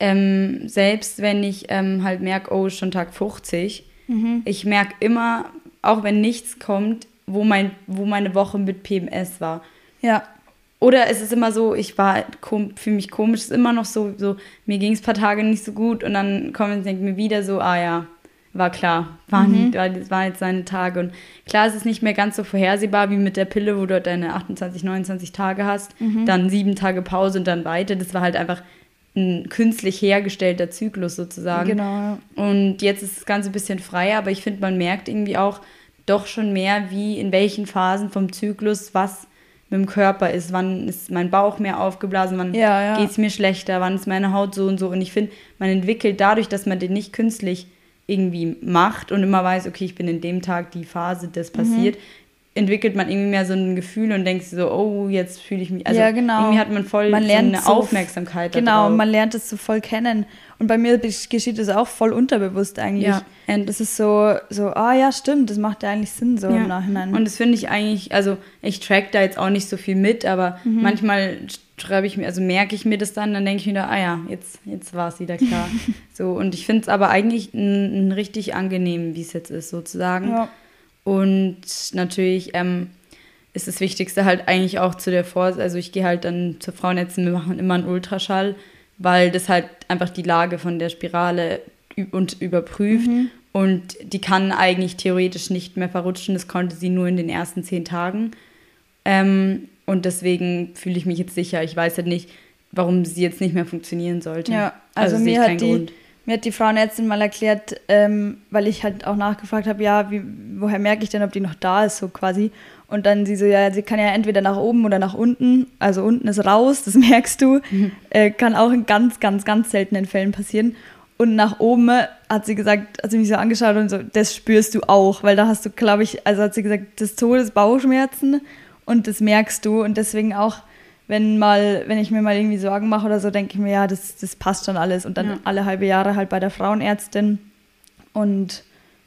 ähm, selbst wenn ich ähm, halt merke, oh, schon Tag 50, ich merke immer, auch wenn nichts kommt, wo, mein, wo meine Woche mit PMS war. ja, Oder es ist immer so, ich war fühle mich komisch, es ist immer noch so, so mir ging es ein paar Tage nicht so gut und dann kommen und denke mir wieder so, ah ja, war klar, waren, war, das waren jetzt seine Tage. Und klar, es ist nicht mehr ganz so vorhersehbar wie mit der Pille, wo du deine 28, 29 Tage hast, dann sieben Tage Pause und dann weiter. Das war halt einfach ein künstlich hergestellter Zyklus sozusagen. genau. Und jetzt ist das Ganze ein bisschen freier, aber ich finde, man merkt irgendwie auch doch schon mehr, wie in welchen Phasen vom Zyklus was mit dem Körper ist. Wann ist mein Bauch mehr aufgeblasen, wann Ja, ja. geht es mir schlechter, wann ist meine Haut so und so. Und ich finde, man entwickelt dadurch, dass man den nicht künstlich irgendwie macht und immer weiß, okay, ich bin in dem Tag die Phase, das Mhm. Entwickelt man irgendwie mehr so ein Gefühl und denkt so, oh, jetzt fühle ich mich. Also Ja, genau. irgendwie hat man voll Man so eine so- Aufmerksamkeit Genau, man lernt es so voll kennen. Und bei mir geschieht es auch voll unterbewusst eigentlich. Ja. Und das ist so, so, ah ja, stimmt, das macht ja eigentlich Sinn so im Nachhinein. Und das finde ich eigentlich, also ich track da jetzt auch nicht so viel mit, aber Mhm. manchmal schreibe ich mir, also merke ich mir das dann, dann denke ich wieder, ah ja, jetzt, jetzt war es wieder klar. so, und ich finde es aber eigentlich richtig angenehm, wie es jetzt ist, sozusagen. ja. Und natürlich ähm, ist das Wichtigste halt eigentlich auch zu der Vor, also ich gehe halt dann zur Frauenärztin, wir machen immer einen Ultraschall, weil das halt einfach die Lage von der Spirale und überprüft. Und die kann eigentlich theoretisch nicht mehr verrutschen. Das konnte sie nur in den ersten zehn Tagen. Ähm, und deswegen fühle ich mich jetzt sicher. Ich weiß halt nicht, warum sie jetzt nicht mehr funktionieren sollte. Ja, also, sehe mir, ich hat keinen die, Grund. Mir hat die Frauenärztin mal erklärt, ähm, weil ich halt auch nachgefragt habe, ja, wie, woher merke ich denn, ob die noch da ist, so quasi. Und dann sie so, ja, sie kann ja entweder nach oben oder nach unten. Also unten ist raus, das merkst du. Mhm. Äh, kann auch in ganz, ganz, ganz seltenen Fällen passieren. Und nach oben hat sie gesagt, hat sie mich so angeschaut und so, das spürst du auch, weil da hast du, glaube ich, also hat sie gesagt, des Todes Bauchschmerzen und das merkst du und deswegen auch, wenn mal, wenn ich mir mal irgendwie Sorgen mache oder so, denke ich mir, ja, das, das passt schon alles und dann Ja. alle halbe Jahre halt bei der Frauenärztin und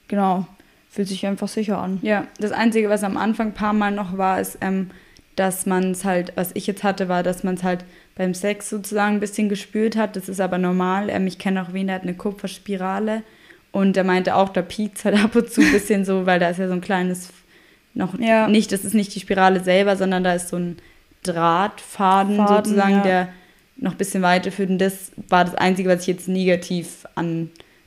genau, fühlt sich einfach sicher an. Ja, das Einzige, was am Anfang ein paar Mal noch war, ist, ähm, dass man es halt, was ich jetzt hatte, war, dass man es halt beim Sex sozusagen ein bisschen gespürt hat. Das ist aber normal. Ähm, ich kenne auch wen, der hat eine Kupferspirale und der meinte auch, da piekt es halt ab und zu ein bisschen so, weil da ist ja so ein kleines, noch Ja. nicht, das ist nicht die Spirale selber, sondern da ist so ein Drahtfaden Faden, sozusagen, ja. der noch ein bisschen weiterführt. Und das war das Einzige, was ich jetzt negativ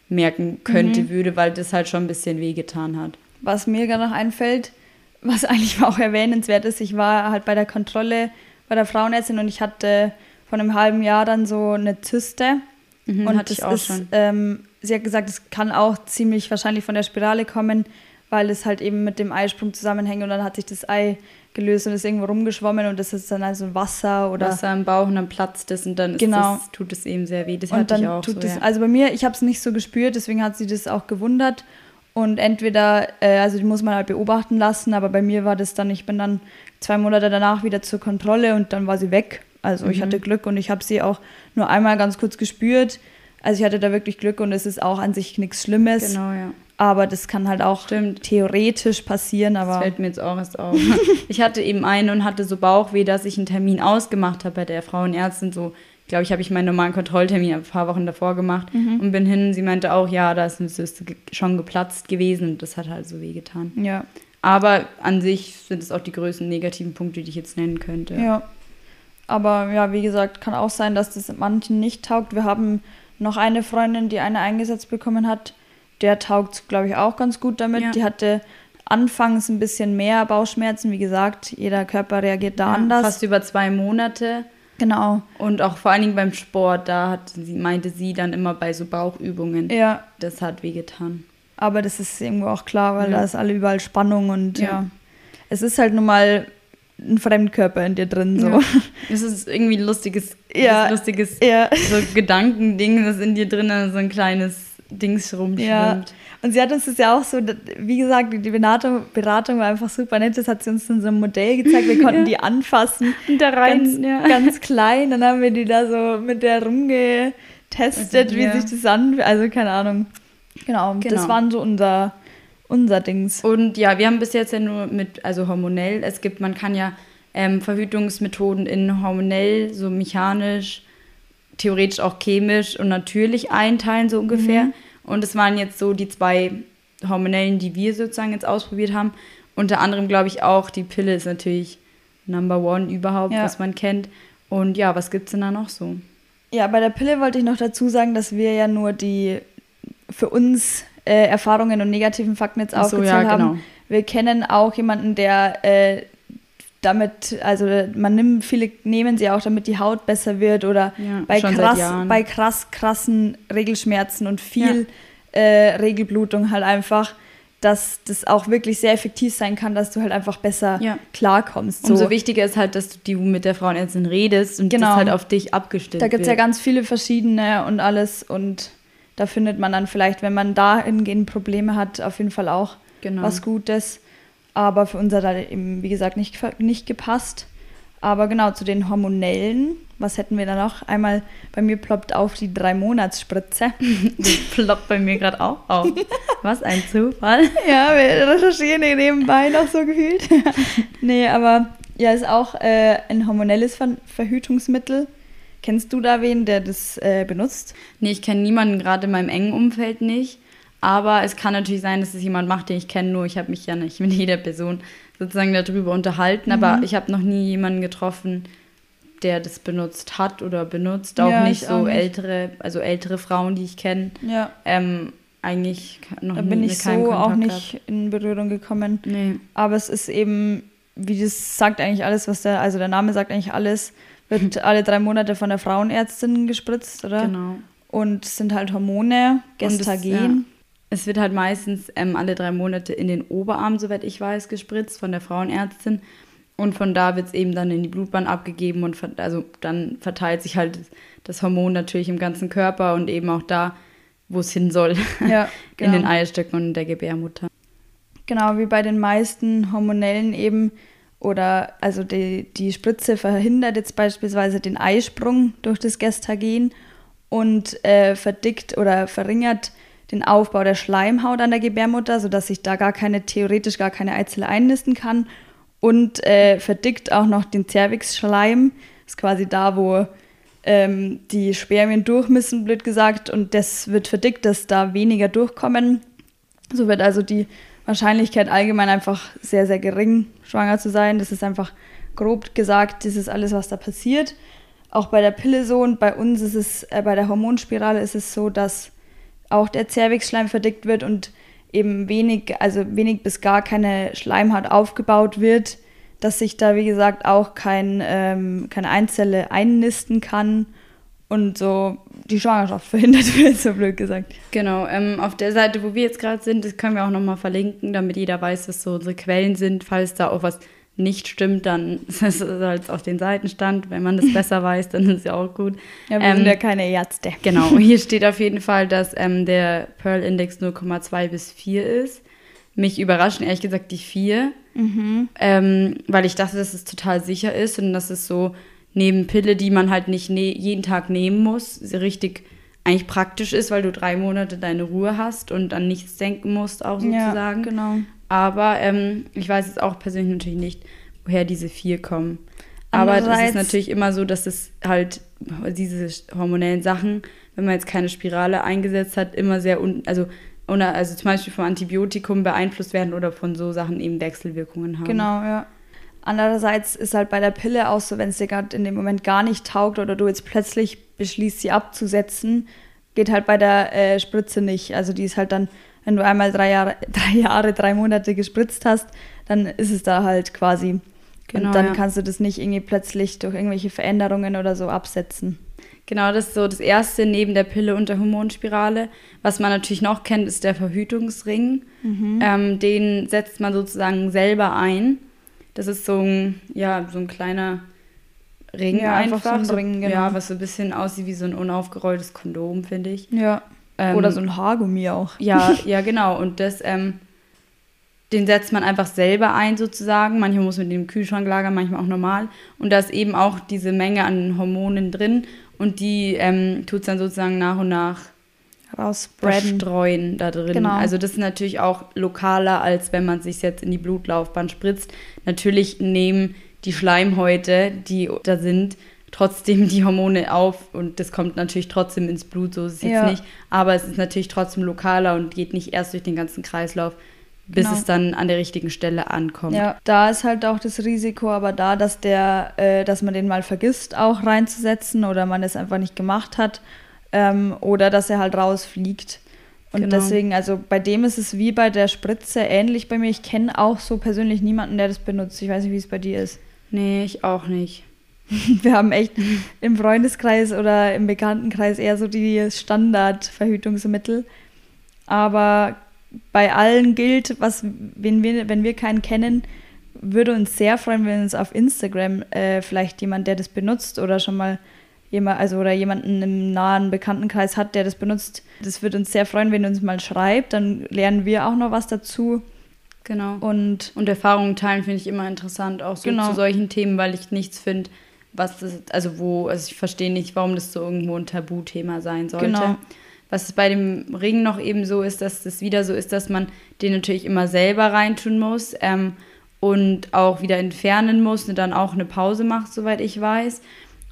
anmerken könnte, Mhm. würde, weil das halt schon ein bisschen wehgetan hat. Was mir gerade noch einfällt, was eigentlich auch erwähnenswert ist, ich war halt bei der Kontrolle bei der Frauenärztin und ich hatte vor einem halben Jahr dann so eine Zyste. Mhm, und hatte ich auch ist, schon. Ähm, sie hat gesagt, es kann auch ziemlich wahrscheinlich von der Spirale kommen, weil es halt eben mit dem Eisprung zusammenhängt und dann hat sich das Ei gelöst und ist irgendwo rumgeschwommen und das ist dann also Wasser oder Wasser im Bauch und dann platzt es und dann ist Genau. das, tut es eben sehr weh. Das und hatte dann ich auch tut so, es, ja. also bei mir, ich habe es nicht so gespürt, deswegen hat sie das auch gewundert. Und entweder, äh, also die muss man halt beobachten lassen, aber bei mir war das dann, ich bin dann zwei Monate danach wieder zur Kontrolle und dann war sie weg. Also ich Mhm. hatte Glück und ich habe sie auch nur einmal ganz kurz gespürt. Also ich hatte da wirklich Glück und es ist auch an sich nichts Schlimmes. Genau, ja. Aber das kann halt auch Stimmt. theoretisch passieren, Das aber fällt mir jetzt auch erst auf. ich hatte eben eine und hatte so Bauchweh, dass ich einen Termin ausgemacht habe bei der Frauenärztin. So, glaube ich, habe ich meinen normalen Kontrolltermin ein paar Wochen davor gemacht und bin hin. Sie meinte auch, ja, da ist eine Zyste schon geplatzt gewesen und das hat halt so wehgetan. ja. Aber an sich sind es auch die größten negativen Punkte, die ich jetzt nennen könnte. Ja. Aber ja, wie gesagt, kann auch sein, dass das manchen nicht taugt. Wir haben noch eine Freundin, die eine eingesetzt bekommen hat. Der taugt, glaube ich, auch ganz gut damit. Ja. Die hatte anfangs ein bisschen mehr Bauchschmerzen. Wie gesagt, jeder Körper reagiert da Ja, anders. Fast über zwei Monate. Genau. Und auch vor allen Dingen beim Sport, da hat sie, meinte sie dann immer bei so Bauchübungen, Ja, das hat wehgetan. aber das ist irgendwo auch klar, weil Ja. da ist alle überall Spannung und ja. Ja. Es ist halt nun mal ein Fremdkörper in dir drin. So. Ja. Es ist irgendwie ein lustiges, Ja. lustiges Ja. so Gedankending, das in dir drinnen so ein kleines Dings rumschwimmt. Ja, und sie hat uns das ja auch so, wie gesagt, die Beratung, Beratung war einfach super nett. Das hat sie uns in so einem Modell gezeigt. Wir konnten Ja. die anfassen. Und da rein, ganz, ja. ganz klein. Dann haben wir die da so mit der rumgetestet, Also, wie ja. sich das anfühlt. Also keine Ahnung. Genau, das Genau. waren so unser, unser Dings. Und ja, wir haben bis jetzt ja nur mit, also hormonell, es gibt, man kann ja ähm, Verhütungsmethoden in hormonell, so mechanisch, theoretisch auch chemisch und natürlich einteilen, so ungefähr. Mhm. Und es waren jetzt so die zwei hormonellen, die wir sozusagen jetzt ausprobiert haben. Unter anderem glaube ich auch, die Pille ist natürlich Number One überhaupt, Ja. was man kennt. Und ja, was gibt's denn da noch so? Ja, bei der Pille wollte ich noch dazu sagen, dass wir ja nur die für uns äh, Erfahrungen und negativen Fakten jetzt Ach so, aufgezählt ja, haben. genau. Wir kennen auch jemanden, der äh, damit, also man nimmt, viele nehmen sie auch, damit die Haut besser wird oder Ja, bei krass, bei krass krassen Regelschmerzen und viel äh, Regelblutung halt einfach, dass das auch wirklich sehr effektiv sein kann, dass du halt einfach besser Ja. klarkommst. So. Umso wichtiger ist halt, dass du mit der Frauenärztin redest und Genau. das halt auf dich abgestimmt Da gibt es ja ganz viele verschiedene und alles und da findet man dann vielleicht, wenn man dahingehend Probleme hat, auf jeden Fall auch Genau. was Gutes. Aber für uns hat halt eben, wie gesagt, nicht, nicht gepasst. Aber genau, zu den hormonellen, was hätten wir da noch? Einmal, bei mir ploppt auf die Drei-Monats-Spritze. Das ploppt bei mir gerade auch auf. Was ein Zufall. ja, wir recherchieren hier nebenbei noch so gefühlt. nee, aber ja, ist auch äh, ein hormonelles Ver Verhütungsmittel. Kennst du da wen, der das äh, benutzt? Nee, ich kenne niemanden gerade in meinem engen Umfeld nicht. Aber es kann natürlich sein, dass es jemand macht, den ich kenne, nur ich habe mich ja nicht mit jeder Person sozusagen darüber unterhalten. Aber Mhm. ich habe noch nie jemanden getroffen, der das benutzt hat oder benutzt. Auch Ja, nicht ich so auch nicht. ältere, also ältere Frauen, die ich kenne. Ja. Ähm, eigentlich noch Da nie bin ich so keinem auch Kontakt nicht Gehabt. in Berührung gekommen. Nee. Aber es ist eben, wie das sagt eigentlich alles, was der, also der Name sagt eigentlich alles, wird alle drei Monate von der Frauenärztin gespritzt, oder? Genau. Und es sind halt Hormone, Gestagen. Es wird halt meistens ähm, alle drei Monate in den Oberarm, soweit ich weiß, gespritzt von der Frauenärztin. Und von da wird es eben dann in die Blutbahn abgegeben und also dann verteilt sich halt das Hormon natürlich im ganzen Körper und eben auch da, wo es hin soll, Ja, in den genau. Eierstöcken und in der Gebärmutter. Genau, wie bei den meisten hormonellen eben. Oder also die, die Spritze verhindert jetzt beispielsweise den Eisprung durch das Gestagen und äh, verdickt oder verringert den Aufbau der Schleimhaut an der Gebärmutter, sodass sich da gar keine, theoretisch gar keine Eizelle einnisten kann. Und äh, verdickt auch noch den Zervixschleim. Das ist quasi da, wo ähm, die Spermien durch müssen, blöd gesagt. Und das wird verdickt, dass da weniger durchkommen. So wird also die Wahrscheinlichkeit allgemein einfach sehr, sehr gering, schwanger zu sein. Das ist einfach grob gesagt, das ist alles, was da passiert. Auch bei der Pille so und bei uns ist es, äh, bei der Hormonspirale ist es so, dass auch der Zervixschleim verdickt wird und eben wenig, also wenig bis gar keine Schleimhaut aufgebaut wird, dass sich da, wie gesagt, auch kein, ähm, keine Einzelle einnisten kann und so die Schwangerschaft verhindert wird, so blöd gesagt. Genau, ähm, auf der Seite, wo wir jetzt gerade sind, das können wir auch nochmal verlinken, damit jeder weiß, was so unsere Quellen sind. Falls da auch was nicht stimmt, dann ist es halt auf den Seitenstand. Wenn man das besser weiß, dann ist es ja auch gut. Ja, wir Ähm, sind ja keine Ärzte. Genau, hier steht auf jeden Fall, dass ähm, der Pearl-Index 0,2 bis 4 ist. Mich überraschen ehrlich gesagt die 4, ähm, weil ich dachte, dass es total sicher ist und dass es so neben Pille, die man halt nicht ne jeden Tag nehmen muss, richtig eigentlich praktisch ist, weil du drei Monate deine Ruhe hast und an nichts denken musst, auch sozusagen. Ja, genau. Aber ähm, ich weiß jetzt auch persönlich natürlich nicht, woher diese vier kommen. Aber es ist natürlich immer so, dass es halt diese hormonellen Sachen, wenn man jetzt keine Spirale eingesetzt hat, immer sehr, un also, also zum Beispiel vom Antibiotikum beeinflusst werden oder von so Sachen eben Wechselwirkungen haben. Genau, ja. Andererseits ist halt bei der Pille auch so, wenn es dir gerade in dem Moment gar nicht taugt oder du jetzt plötzlich beschließt, sie abzusetzen, geht halt bei der äh, Spritze nicht. Also die ist halt dann, wenn du einmal drei Jahre, drei Jahre, drei Monate gespritzt hast, dann ist es da halt quasi. Genau, und dann ja. kannst du das nicht irgendwie plötzlich durch irgendwelche Veränderungen oder so absetzen. Genau, das ist so das Erste neben der Pille und der Hormonspirale. Was man natürlich noch kennt, ist der Verhütungsring. Mhm. Ähm, den setzt man sozusagen selber ein. Das ist so ein, ja, so ein kleiner Ring ja, einfach. einfach so Ring, genau. Ja, was so ein bisschen aussieht wie so ein unaufgerolltes Kondom, finde ich. Ja. Ähm, Oder so ein Haargummi auch. Ja, ja, genau. Und das, ähm, den setzt man einfach selber ein sozusagen. Manchmal muss man den im Kühlschrank lagern, manchmal auch normal. Und da ist eben auch diese Menge an Hormonen drin und die ähm, tut es dann sozusagen nach und nach verstreuen da drin. Genau. Also das ist natürlich auch lokaler, als wenn man sich jetzt in die Blutlaufbahn spritzt. Natürlich nehmen die Schleimhäute, die da sind, trotzdem die Hormone auf und das kommt natürlich trotzdem ins Blut, so ist es ja. jetzt nicht. Aber es ist natürlich trotzdem lokaler und geht nicht erst durch den ganzen Kreislauf, bis genau. es dann an der richtigen Stelle ankommt. Ja, da ist halt auch das Risiko, aber da, dass der, äh, dass man den mal vergisst, auch reinzusetzen oder man es einfach nicht gemacht hat ähm, oder dass er halt rausfliegt. Und genau. deswegen, also bei dem ist es wie bei der Spritze ähnlich bei mir. Ich kenne auch so persönlich niemanden, der das benutzt. Ich weiß nicht, wie es bei dir ist. Nee, ich auch nicht. Wir haben echt im Freundeskreis oder im Bekanntenkreis eher so die Standardverhütungsmittel. Aber bei allen gilt, was, wenn wir, wenn wir keinen kennen, würde uns sehr freuen, wenn uns auf Instagram äh, vielleicht jemand, der das benutzt oder schon mal jemand, also oder jemanden im nahen Bekanntenkreis hat, der das benutzt. Das würde uns sehr freuen, wenn ihr uns mal schreibt. Dann lernen wir auch noch was dazu. Genau. Und, und Erfahrungen teilen finde ich immer interessant, auch so genau. zu solchen Themen, weil ich nichts finde, was das, also wo, also ich verstehe nicht, warum das so irgendwo ein Tabuthema sein sollte. Genau. Was bei dem Ring noch eben so ist, dass das wieder so ist, dass man den natürlich immer selber reintun muss ähm, und auch wieder entfernen muss und dann auch eine Pause macht, soweit ich weiß.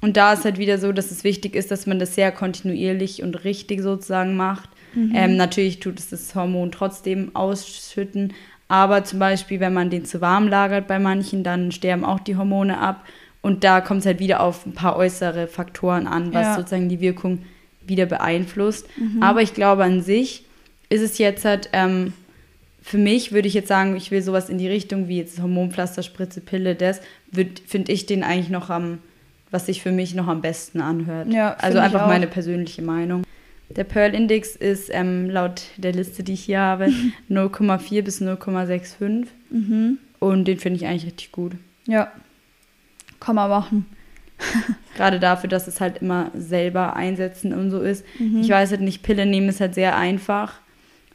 Und da ist halt wieder so, dass es wichtig ist, dass man das sehr kontinuierlich und richtig sozusagen macht. Mhm. Ähm, natürlich tut es das Hormon trotzdem ausschütten, aber zum Beispiel, wenn man den zu warm lagert bei manchen, dann sterben auch die Hormone ab. Und da kommt es halt wieder auf ein paar äußere Faktoren an, was ja. sozusagen die Wirkung wieder beeinflusst. Mhm. Aber ich glaube an sich ist es jetzt halt, ähm, für mich würde ich jetzt sagen, ich will sowas in die Richtung wie jetzt Hormonpflaster, Spritze, Pille, das finde ich den eigentlich noch am was sich für mich noch am besten anhört. Ja, also einfach meine persönliche Meinung. Der Pearl-Index ist ähm, laut der Liste, die ich hier habe, 0,4 bis 0,65. Mhm. Und den finde ich eigentlich richtig gut. Ja, kann man machen. Gerade dafür, dass es halt immer selber einsetzen und so ist. Mhm. Ich weiß halt nicht, Pille nehmen ist halt sehr einfach.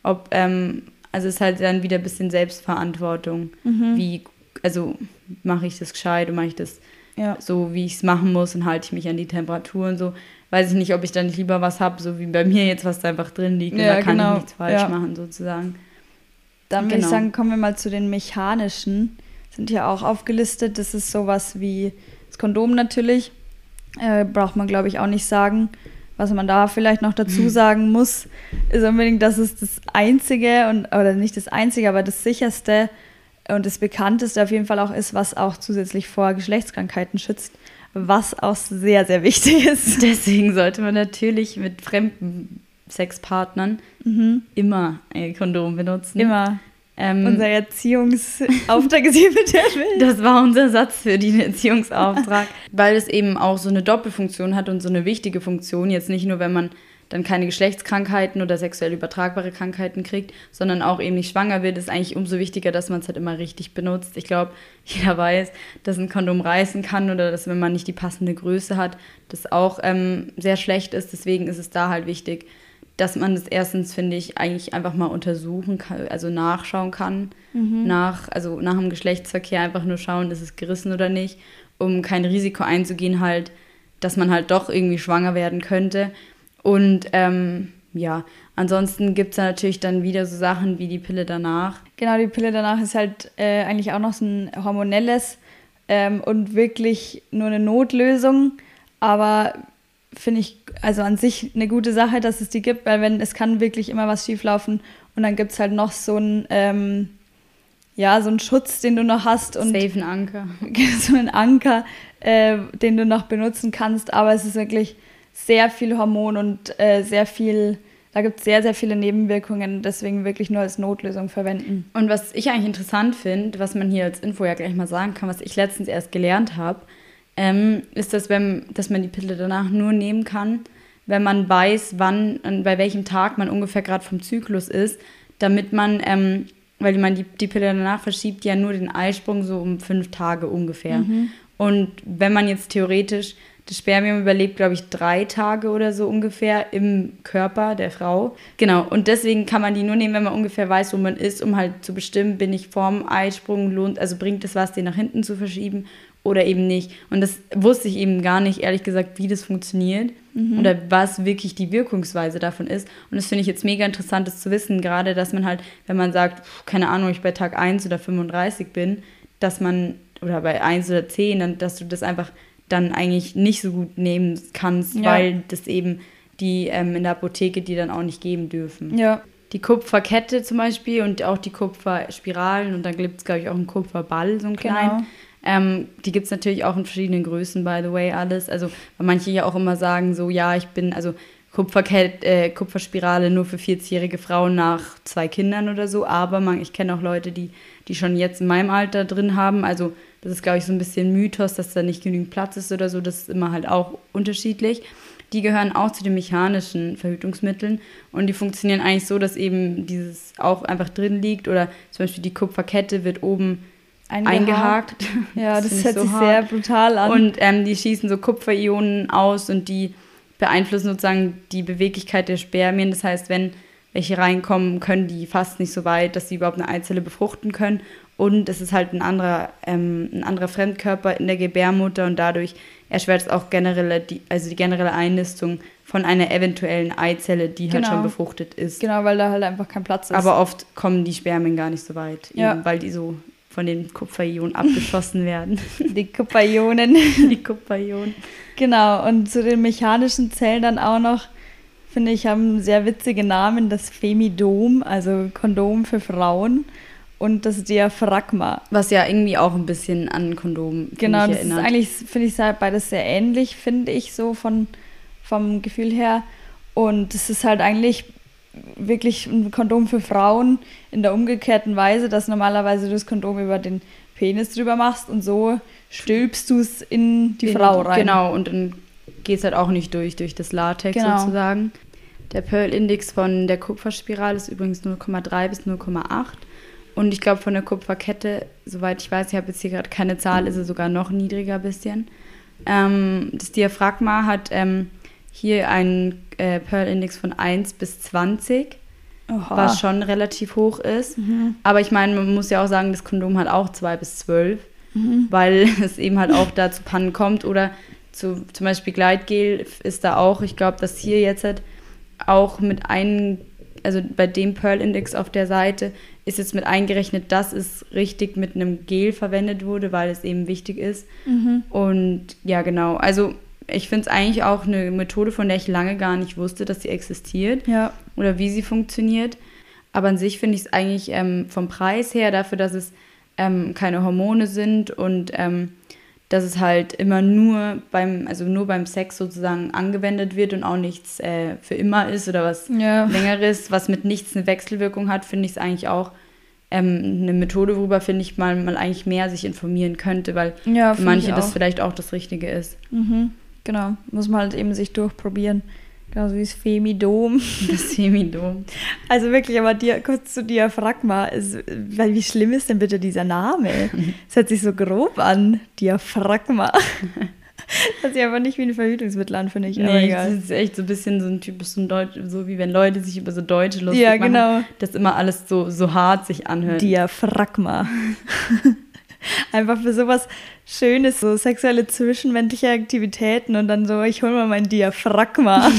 Ob, ähm, also es ist halt dann wieder ein bisschen Selbstverantwortung. Mhm. Wie, also mache ich das gescheit und mache ich das ja. so wie ich es machen muss und halte ich mich an die Temperatur und so. Weiß ich nicht, ob ich dann nicht lieber was habe, so wie bei mir jetzt, was da einfach drin liegt. Ja, und da kann genau. ich nichts falsch ja. machen, sozusagen. Dann würde genau. ich sagen, kommen wir mal zu den mechanischen. Sind hier auch aufgelistet. Das ist sowas wie das Kondom natürlich. Äh, braucht man, glaube ich, auch nicht sagen. Was man da vielleicht noch dazu mhm. sagen muss, ist unbedingt, dass es das einzige und oder nicht das einzige, aber das sicherste und das bekannteste auf jeden Fall auch ist, was auch zusätzlich vor Geschlechtskrankheiten schützt, was auch sehr, sehr wichtig ist. Deswegen sollte man natürlich mit fremden Sexpartnern mhm. immer ein Kondom benutzen. Immer. Ähm, unser Erziehungsauftrag ist hier mit der Welt. Das war unser Satz für den Erziehungsauftrag. Weil es eben auch so eine Doppelfunktion hat und so eine wichtige Funktion. Jetzt nicht nur, wenn man dann keine Geschlechtskrankheiten oder sexuell übertragbare Krankheiten kriegt, sondern auch eben nicht schwanger wird, ist eigentlich umso wichtiger, dass man es halt immer richtig benutzt. Ich glaube, jeder weiß, dass ein Kondom reißen kann oder dass, wenn man nicht die passende Größe hat, das auch ähm, sehr schlecht ist. Deswegen ist es da halt wichtig, dass man das erstens, finde ich, eigentlich einfach mal untersuchen kann, also nachschauen kann. Mhm. Nach, also nach dem Geschlechtsverkehr einfach nur schauen, ist es gerissen oder nicht, um kein Risiko einzugehen, halt, dass man halt doch irgendwie schwanger werden könnte. Und ähm, ja, ansonsten gibt es natürlich dann wieder so Sachen wie die Pille danach. Genau, die Pille danach ist halt äh, eigentlich auch noch so ein hormonelles ähm, und wirklich nur eine Notlösung. Aber finde ich also an sich eine gute Sache, dass es die gibt, weil wenn es kann wirklich immer was schieflaufen und dann gibt es halt noch so ein ähm, ja, so einen Schutz, den du noch hast. Und Safe ein Anker. so ein Anker, äh, den du noch benutzen kannst. Aber es ist wirklich sehr viel Hormon und äh, sehr viel, da gibt es sehr, sehr viele Nebenwirkungen. Deswegen wirklich nur als Notlösung verwenden. Und was ich eigentlich interessant finde, was man hier als Info ja gleich mal sagen kann, was ich letztens erst gelernt habe, ähm, ist, dass, wenn, dass man die Pille danach nur nehmen kann, wenn man weiß, wann und bei welchem Tag man ungefähr gerade vom Zyklus ist, damit man ähm, weil man die, die Pille danach verschiebt ja nur den Eisprung so um fünf Tage ungefähr. Mhm. Und wenn man jetzt theoretisch, das Spermium überlebt, glaube ich, drei Tage oder so ungefähr im Körper der Frau. Genau, und deswegen kann man die nur nehmen, wenn man ungefähr weiß, wo man ist, um halt zu bestimmen, bin ich vorm Eisprung, lohnt, also bringt es was, den nach hinten zu verschieben oder eben nicht. Und das wusste ich eben gar nicht, ehrlich gesagt, wie das funktioniert mhm. oder was wirklich die Wirkungsweise davon ist. Und das finde ich jetzt mega interessant, das zu wissen, gerade, dass man halt, wenn man sagt, keine Ahnung, ich bei Tag 1 oder 35 bin, dass man, oder bei 1 oder 10, dann, dass du das einfach dann eigentlich nicht so gut nehmen kannst, ja. weil das eben die ähm, in der Apotheke die dann auch nicht geben dürfen. Ja. Die Kupferkette zum Beispiel und auch die Kupferspiralen und dann gibt es, glaube ich, auch einen Kupferball, so einen kleinen. Genau ähm, die gibt es natürlich auch in verschiedenen Größen, by the way, alles. Also, weil manche ja auch immer sagen, so, ja, ich bin, also Kupferkett, äh, Kupferspirale nur für 40-jährige Frauen nach zwei Kindern oder so. Aber man, ich kenne auch Leute, die, die schon jetzt in meinem Alter drin haben. Also, das ist, glaube ich, so ein bisschen Mythos, dass da nicht genügend Platz ist oder so. Das ist immer halt auch unterschiedlich. Die gehören auch zu den mechanischen Verhütungsmitteln und die funktionieren eigentlich so, dass eben dieses auch einfach drin liegt oder zum Beispiel die Kupferkette wird oben eingehakt. eingehakt. Ja, das, das hört so sich hart. sehr brutal an. Und ähm, die schießen so Kupferionen aus und die beeinflussen sozusagen die Beweglichkeit der Spermien. Das heißt, wenn welche reinkommen, können die fast nicht so weit, dass sie überhaupt eine Eizelle befruchten können. Und es ist halt ein anderer, ähm, ein anderer Fremdkörper in der Gebärmutter und dadurch erschwert es auch generelle, die, also die generelle Einnistung von einer eventuellen Eizelle, die genau. halt schon genau. befruchtet ist. Genau, weil da halt einfach kein Platz ist. Aber oft kommen die Spermien gar nicht so weit, ja. eben, weil die so von den Kupferionen abgeschossen werden. Die Kupferionen. Die Kupferionen. Genau, und zu den mechanischen Zellen dann auch noch, finde ich, haben sehr witzige Namen, das Femidom, also Kondom für Frauen und das Diaphragma. Was ja irgendwie auch ein bisschen an Kondom Genau, das erinnert. ist eigentlich, finde ich, beides sehr ähnlich, finde ich, so von, vom Gefühl her. Und es ist halt eigentlich wirklich ein Kondom für Frauen in der umgekehrten Weise, dass normalerweise du das Kondom über den Penis drüber machst und so stülpst du es in die in, Frau rein. Genau, und dann geht es halt auch nicht durch, durch das Latex genau. sozusagen. Der Pearl-Index von der Kupferspirale ist übrigens 0,3 bis 0,8. Und ich glaube, von der Kupferkette, soweit ich weiß, ich habe jetzt hier gerade keine Zahl, ist es sogar noch niedriger ein bisschen. Ähm, das Diaphragma hat ähm, hier einen äh, Pearl-Index von 1 bis 20, Oha. was schon relativ hoch ist. Mhm. Aber ich meine, man muss ja auch sagen, das Kondom hat auch 2 bis 12, mhm. weil es eben halt auch da zu Pannen kommt. Oder zu, zum Beispiel Gleitgel ist da auch, ich glaube, dass hier jetzt halt auch mit einem, also bei dem Pearl-Index auf der Seite ist jetzt mit eingerechnet, dass es richtig mit einem Gel verwendet wurde, weil es eben wichtig ist. Mhm. Und ja, genau. Also ich finde es eigentlich auch eine Methode, von der ich lange gar nicht wusste, dass sie existiert ja. oder wie sie funktioniert. Aber an sich finde ich es eigentlich ähm, vom Preis her, dafür, dass es ähm, keine Hormone sind und ähm, dass es halt immer nur beim, also nur beim Sex sozusagen angewendet wird und auch nichts äh, für immer ist oder was ja. längeres, was mit nichts eine Wechselwirkung hat, finde ich es eigentlich auch ähm, eine Methode, worüber finde ich mal, mal eigentlich mehr sich informieren könnte, weil ja, für manche das vielleicht auch das Richtige ist. Mhm. Genau, muss man halt eben sich durchprobieren. Genauso wie das Femidom. Das Femidom. Also wirklich, aber dir, kurz zu Diaphragma. Ist, weil wie schlimm ist denn bitte dieser Name? Es hört sich so grob an. Diaphragma. Das sich einfach nicht wie ein Verhütungsmittel an, finde ich. Nee, aber egal. das ist echt so ein bisschen so ein typisch so ein Deutsch, so wie wenn Leute sich über so Deutsche lustig ja, genau. machen, dass immer alles so, so hart sich anhört. Diaphragma. Einfach für sowas Schönes, so sexuelle zwischenmenschliche Aktivitäten und dann so, ich hole mal mein Diaphragma.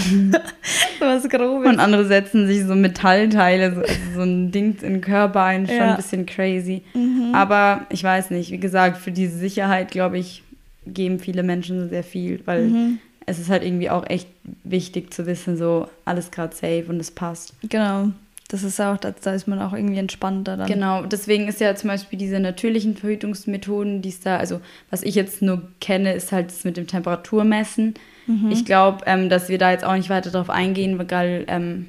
was Grobes. Und andere setzen sich so Metallteile, so, also so ein Ding in den Körper ein, schon ja. ein bisschen crazy. Mhm. Aber ich weiß nicht, wie gesagt, für diese Sicherheit, glaube ich, geben viele Menschen sehr viel, weil mhm. es ist halt irgendwie auch echt wichtig zu wissen, so alles gerade safe und es passt. Genau. Das ist auch, da, ist man auch irgendwie entspannter dann. Genau, deswegen ist ja zum Beispiel diese natürlichen Verhütungsmethoden, die es da, also was ich jetzt nur kenne, ist halt das mit dem Temperaturmessen. Mhm. Ich glaube, ähm, dass wir da jetzt auch nicht weiter drauf eingehen, weil, ähm,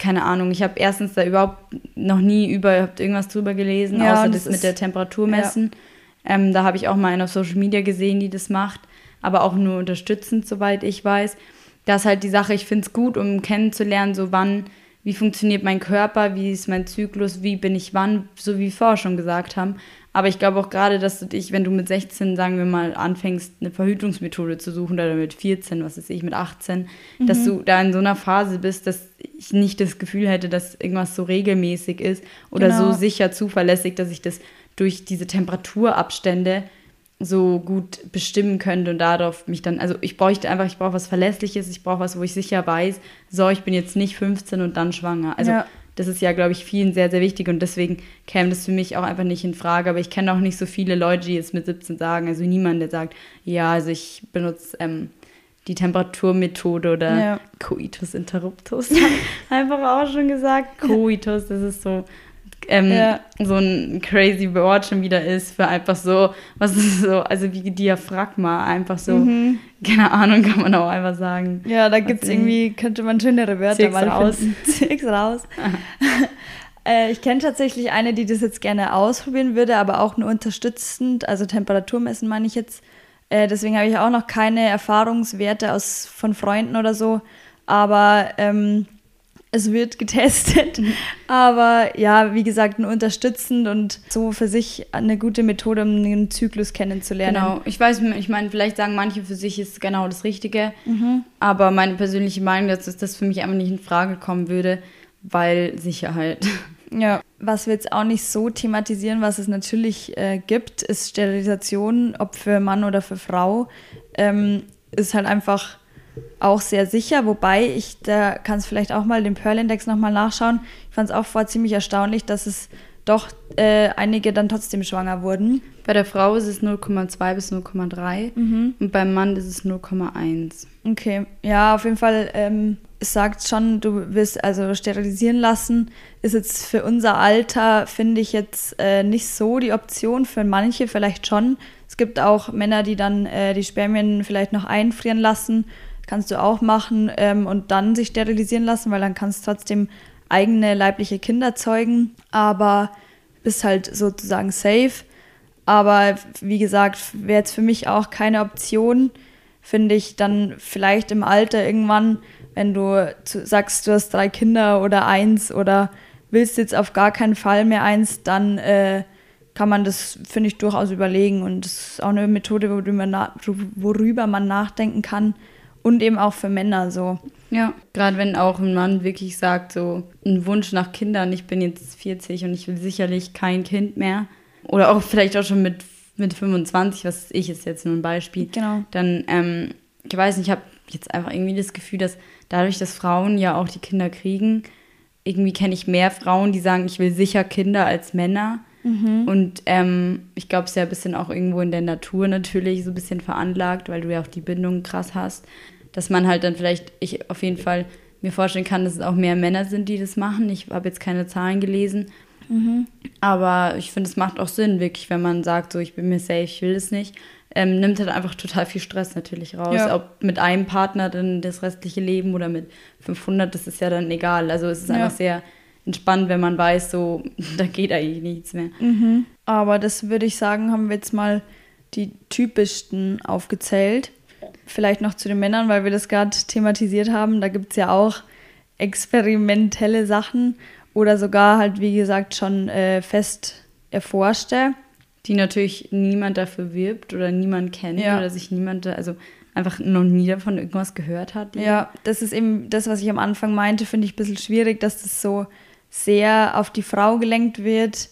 keine Ahnung, ich habe erstens da überhaupt noch nie über irgendwas drüber gelesen, ja, außer das, das mit der Temperaturmessen. Ja. Ähm, da habe ich auch mal einen auf Social Media gesehen, die das macht, aber auch nur unterstützend, soweit ich weiß. Das ist halt die Sache, ich finde es gut, um kennenzulernen, so wann wie funktioniert mein Körper, wie ist mein Zyklus, wie bin ich wann, so wie wir vorher schon gesagt haben. Aber ich glaube auch gerade, dass du dich, wenn du mit 16, sagen wir mal, anfängst, eine Verhütungsmethode zu suchen oder mit 14, was weiß ich, mit 18, mhm. dass du da in so einer Phase bist, dass ich nicht das Gefühl hätte, dass irgendwas so regelmäßig ist oder genau. so sicher zuverlässig, dass ich das durch diese Temperaturabstände so gut bestimmen könnte und darauf mich dann, also ich bräuchte einfach, ich brauche was Verlässliches, ich brauche was, wo ich sicher weiß, so, ich bin jetzt nicht 15 und dann schwanger. Also ja. das ist ja, glaube ich, vielen sehr, sehr wichtig und deswegen käme das für mich auch einfach nicht in Frage. Aber ich kenne auch nicht so viele Leute, die jetzt mit 17 sagen, also niemand, der sagt, ja, also ich benutze ähm, die Temperaturmethode oder ja. Coitus interruptus. einfach auch schon gesagt, Coitus, das ist so ähm, ja. so ein crazy Wort schon wieder ist für einfach so, was ist so, also wie Diaphragma, einfach so, mhm. keine Ahnung, kann man auch einfach sagen. Ja, da gibt es irgendwie, könnte man schönere Wörter mal raus. Zix raus. äh, ich kenne tatsächlich eine, die das jetzt gerne ausprobieren würde, aber auch nur unterstützend, also Temperaturmessen meine ich jetzt. Äh, deswegen habe ich auch noch keine Erfahrungswerte aus, von Freunden oder so. Aber ähm, es wird getestet. Mhm. Aber ja, wie gesagt, nur unterstützend und so für sich eine gute Methode, um den Zyklus kennenzulernen. Genau, ich weiß, ich meine, vielleicht sagen manche für sich ist genau das Richtige, mhm. aber meine persönliche Meinung dazu ist, dass das für mich einfach nicht in Frage kommen würde, weil Sicherheit. Ja, was wir jetzt auch nicht so thematisieren, was es natürlich äh, gibt, ist Sterilisation, ob für Mann oder für Frau, ähm, ist halt einfach auch sehr sicher, wobei ich, da kann es vielleicht auch mal den Pearl-Index nochmal nachschauen. Ich fand es auch vorher ziemlich erstaunlich, dass es doch äh, einige dann trotzdem schwanger wurden. Bei der Frau ist es 0,2 bis 0,3 mhm. und beim Mann ist es 0,1. Okay, ja, auf jeden Fall. Ähm, es sagt schon, du wirst also sterilisieren lassen. Ist jetzt für unser Alter, finde ich jetzt äh, nicht so die Option. Für manche vielleicht schon. Es gibt auch Männer, die dann äh, die Spermien vielleicht noch einfrieren lassen kannst du auch machen ähm, und dann sich sterilisieren lassen, weil dann kannst du trotzdem eigene leibliche Kinder zeugen, aber bist halt sozusagen safe. Aber wie gesagt, wäre jetzt für mich auch keine Option, finde ich dann vielleicht im Alter irgendwann, wenn du sagst, du hast drei Kinder oder eins oder willst jetzt auf gar keinen Fall mehr eins, dann äh, kann man das, finde ich, durchaus überlegen. Und das ist auch eine Methode, worüber worüber man nachdenken kann, und eben auch für Männer so. Ja, gerade wenn auch ein Mann wirklich sagt, so ein Wunsch nach Kindern, ich bin jetzt 40 und ich will sicherlich kein Kind mehr. Oder auch vielleicht auch schon mit, mit 25, was ich ist jetzt nur ein Beispiel. Genau. Dann, ähm, ich weiß nicht, ich habe jetzt einfach irgendwie das Gefühl, dass dadurch, dass Frauen ja auch die Kinder kriegen, irgendwie kenne ich mehr Frauen, die sagen, ich will sicher Kinder als Männer. Mhm. Und ähm, ich glaube, es ist ja ein bisschen auch irgendwo in der Natur natürlich so ein bisschen veranlagt, weil du ja auch die Bindung krass hast dass man halt dann vielleicht, ich auf jeden Fall mir vorstellen kann, dass es auch mehr Männer sind, die das machen. Ich habe jetzt keine Zahlen gelesen. Mhm. Aber ich finde, es macht auch Sinn, wirklich, wenn man sagt, so, ich bin mir safe, ich will es nicht. Ähm, nimmt halt einfach total viel Stress natürlich raus. Ja. Ob mit einem Partner dann das restliche Leben oder mit 500, das ist ja dann egal. Also es ist ja. einfach sehr entspannt, wenn man weiß, so, da geht eigentlich nichts mehr. Mhm. Aber das würde ich sagen, haben wir jetzt mal die typischsten aufgezählt. Vielleicht noch zu den Männern, weil wir das gerade thematisiert haben. Da gibt es ja auch experimentelle Sachen oder sogar halt, wie gesagt, schon äh, fest erforschte. Die natürlich niemand dafür wirbt oder niemand kennt ja. oder sich niemand, also einfach noch nie davon irgendwas gehört hat. Ja. ja, das ist eben das, was ich am Anfang meinte, finde ich ein bisschen schwierig, dass das so sehr auf die Frau gelenkt wird,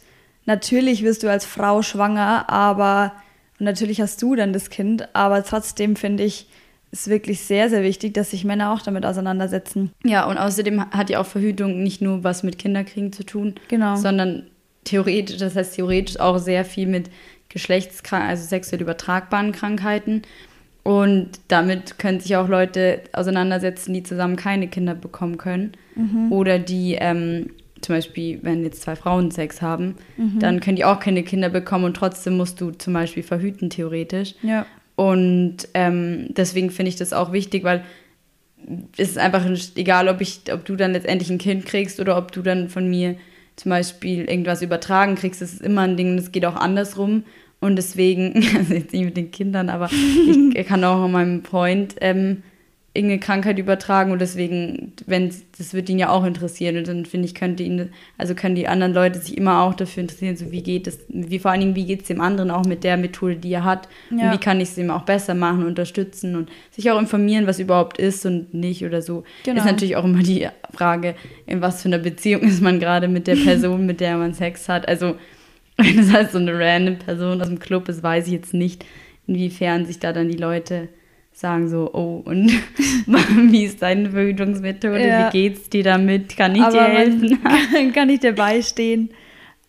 natürlich wirst du als Frau schwanger, aber natürlich hast du dann das Kind, aber trotzdem finde ich, ist wirklich sehr, sehr wichtig, dass sich Männer auch damit auseinandersetzen. Ja, und außerdem hat ja auch Verhütung nicht nur was mit Kinderkriegen zu tun, Genau. sondern theoretisch, das heißt theoretisch auch sehr viel mit Geschlechtskranken, also sexuell übertragbaren Krankheiten. Und damit können sich auch Leute auseinandersetzen, die zusammen keine Kinder bekommen können. Oder die ähm, zum Beispiel, wenn jetzt zwei Frauen Sex haben, dann können die auch keine Kinder bekommen und trotzdem musst du zum Beispiel verhüten, theoretisch. Ja. Und ähm, deswegen finde ich das auch wichtig, weil es ist einfach egal, ob ich, ob du dann letztendlich ein Kind kriegst oder ob du dann von mir zum Beispiel irgendwas übertragen kriegst. Das ist immer ein Ding, das geht auch andersrum. Und deswegen, also jetzt nicht mit den Kindern, aber ich kann auch meinem Freund ähm, irgendeine Krankheit übertragen und deswegen, wenn das wird ihn ja auch interessieren und dann finde ich, könnte ihn, also können die anderen Leute sich immer auch dafür interessieren, so wie geht es, wie vor allen Dingen, wie geht es dem anderen auch mit der Methode, die er hat Ja. und wie kann ich es ihm auch besser machen, unterstützen und sich auch informieren, was überhaupt ist und nicht oder so. Genau. Ist natürlich auch immer die Frage, in was für einer Beziehung ist man gerade mit der Person, mit der man Sex hat. Also wenn es halt so eine random Person aus dem Club ist, weiß ich jetzt nicht, inwiefern sich da dann die Leute sagen so, oh, und wie ist deine Verhütungsmethode? Ja. Wie geht's dir damit? Kann ich dir Aber helfen? man kann ich dir beistehen.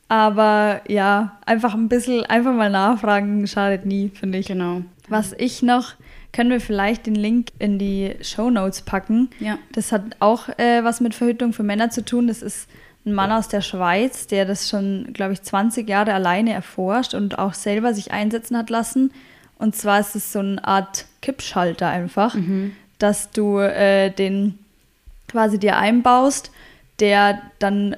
Aber ja, einfach ein bisschen, einfach mal nachfragen, schadet nie, finde ich. genau. Was ich noch, können wir vielleicht den Link in die Show Notes packen. Ja. Das hat auch äh, was mit Verhütung für Männer zu tun. Das ist ein Mann aus der Schweiz, der das schon, glaube ich, 20 Jahre alleine erforscht und auch selber sich einsetzen hat lassen. Und zwar ist es so eine Art Kippschalter einfach, dass du äh, den quasi dir einbaust, der dann,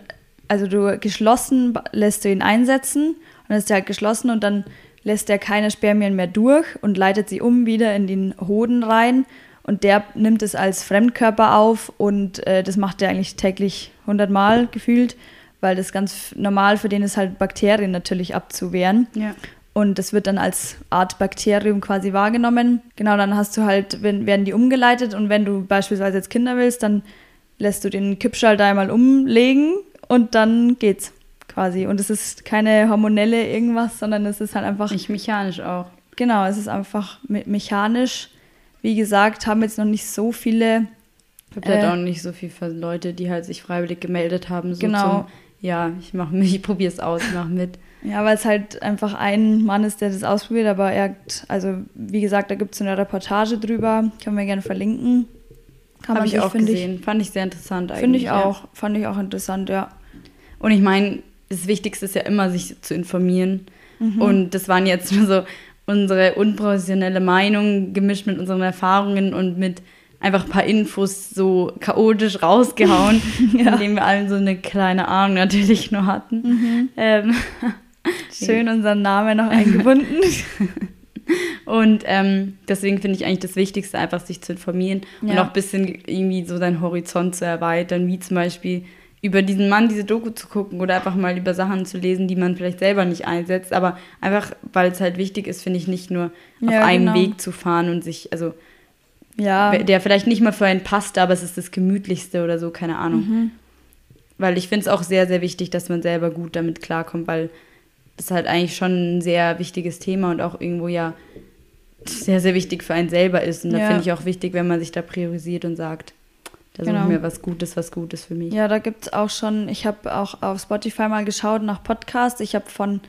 also du geschlossen lässt du ihn einsetzen und dann ist der halt geschlossen und dann lässt er keine Spermien mehr durch und leitet sie um wieder in den Hoden rein und der nimmt es als Fremdkörper auf und äh, das macht er eigentlich täglich 100 Mal gefühlt, weil das ganz normal für den ist halt Bakterien natürlich abzuwehren. Ja. Und das wird dann als Art Bakterium quasi wahrgenommen. Genau, dann hast du halt, wenn, werden die umgeleitet und wenn du beispielsweise jetzt Kinder willst, dann lässt du den Kippschalter einmal umlegen und dann geht's quasi. Und es ist keine hormonelle irgendwas, sondern es ist halt einfach, Nicht mechanisch auch. genau, es ist einfach me mechanisch. Wie gesagt, haben jetzt noch nicht so viele Ich habe halt Äh. auch nicht so viel für Leute, die halt sich freiwillig gemeldet haben. So Genau. Zum, ja, ich mache mich, ich probiere es aus, ich mache mit. Ja, weil es halt einfach ein Mann ist, der das ausprobiert, aber er, hat- also wie gesagt, da gibt es eine Reportage drüber, können wir gerne verlinken. Kann Habe man ich auch gesehen. Fand ich sehr interessant Ich, eigentlich. finde ich ja. auch, fand ich auch interessant, ja. Und ich meine, das Wichtigste ist ja immer, sich zu informieren. Mhm. Und das waren jetzt nur so unsere unprofessionelle Meinung gemischt mit unseren Erfahrungen und mit einfach ein paar Infos so chaotisch rausgehauen, Ja. indem wir allen so eine kleine Ahnung natürlich nur hatten. Mhm. Ähm, Schön unseren Namen noch eingebunden. Und ähm, deswegen finde ich eigentlich das Wichtigste, einfach sich zu informieren und Ja. auch ein bisschen irgendwie so seinen Horizont zu erweitern, wie zum Beispiel über diesen Mann diese Doku zu gucken oder einfach mal über Sachen zu lesen, die man vielleicht selber nicht einsetzt, aber einfach, weil es halt wichtig ist, finde ich, nicht nur auf Ja, einem genau. Weg zu fahren und sich, also ja, der vielleicht nicht mal für einen passt, aber es ist das gemütlichste oder so, keine Ahnung. Mhm. Weil ich finde es auch sehr, sehr wichtig, dass man selber gut damit klarkommt, weil das halt eigentlich schon ein sehr wichtiges Thema und auch irgendwo ja sehr, sehr wichtig für einen selber ist. Und da Ja. finde ich auch wichtig, wenn man sich da priorisiert und sagt, da suche Genau. ich mir was Gutes, was Gutes für mich. ja, da gibt es auch schon, ich habe auch auf Spotify mal geschaut nach Podcasts. Ich habe von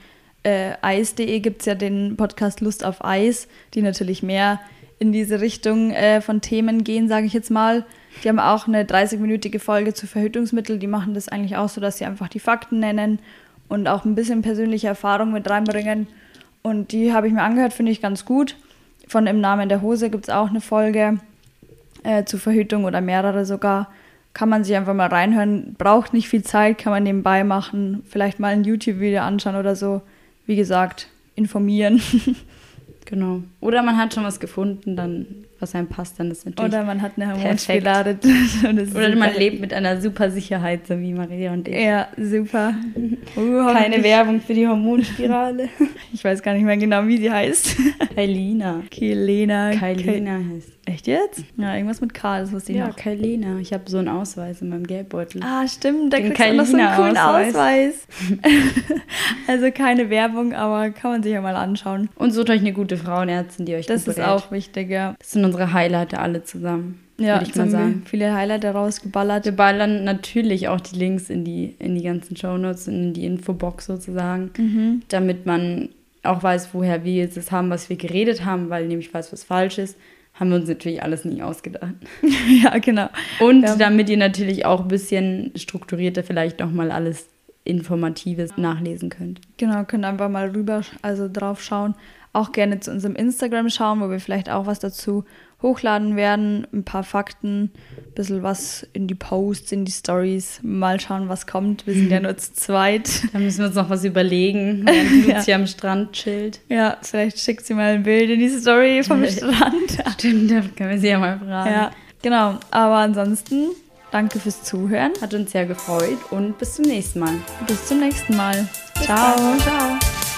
äh, eis.de gibt es ja den Podcast Lust auf Eis, die natürlich mehr in diese Richtung äh, von Themen gehen, sage ich jetzt mal. Die haben auch eine 30-minütige Folge zu Verhütungsmitteln. Die machen das eigentlich auch so, dass sie einfach die Fakten nennen und auch ein bisschen persönliche Erfahrung mit reinbringen. Und die habe ich mir angehört, finde ich ganz gut. Von Im Namen der Hose gibt es auch eine Folge äh, zu Verhütung oder mehrere sogar. Kann man sich einfach mal reinhören. Braucht nicht viel Zeit, kann man nebenbei machen. Vielleicht mal ein YouTube-Video anschauen oder so. Wie gesagt, informieren. Genau. Oder man hat schon was gefunden, dann was einem passt, dann ist natürlich. Oder man hat eine. Hormonspirale. und es ist Oder man lebt mit einer super Sicherheit, so wie Maria und ich. Ja, super. Keine Werbung für die Hormonspirale. Ich weiß gar nicht mehr genau, wie sie heißt. Kailina. Kailena. Kailina heißt. Echt jetzt? Ja, irgendwas mit K, das wusste ich Ja, noch. Kailina. Ich habe so einen Ausweis in meinem Geldbeutel. Ah, stimmt, da Den kriegst du noch so einen coolen Kailina-Ausweis. Ausweis. also keine Werbung, aber kann man sich ja mal anschauen. Und sucht euch eine gute Frauenärztin, die euch Das ist berät. auch wichtig, ja. Das sind unsere Highlighter alle zusammen. Ja, ich mal sagen. viele Highlighter rausgeballert. Wir ballern natürlich auch die Links in die, in die ganzen Shownotes, in die Infobox sozusagen, Mhm. damit man auch weiß, woher wir jetzt das haben, was wir geredet haben, weil nämlich weiß, was falsch ist, haben wir uns natürlich alles nie ausgedacht. ja, genau. Und Ja. damit ihr natürlich auch ein bisschen strukturierter vielleicht nochmal alles Informatives nachlesen könnt. Genau, könnt einfach mal rüber, also drauf schauen. Auch gerne zu unserem Instagram schauen, wo wir vielleicht auch was dazu hochladen werden. Ein paar Fakten, ein bisschen was in die Posts, in die Stories. Mal schauen, was kommt. Wir sind ja nur zu zweit. Da müssen wir uns noch was überlegen, während Ja. Lucia am Strand chillt. Ja, vielleicht schickt sie mal ein Bild in die Story vom Strand. Stimmt, da können wir sie ja mal fragen. Ja, genau. Aber ansonsten, danke fürs Zuhören. Hat uns sehr gefreut und bis zum nächsten Mal. Bis zum nächsten Mal. Bis Ciao. dann. Ciao.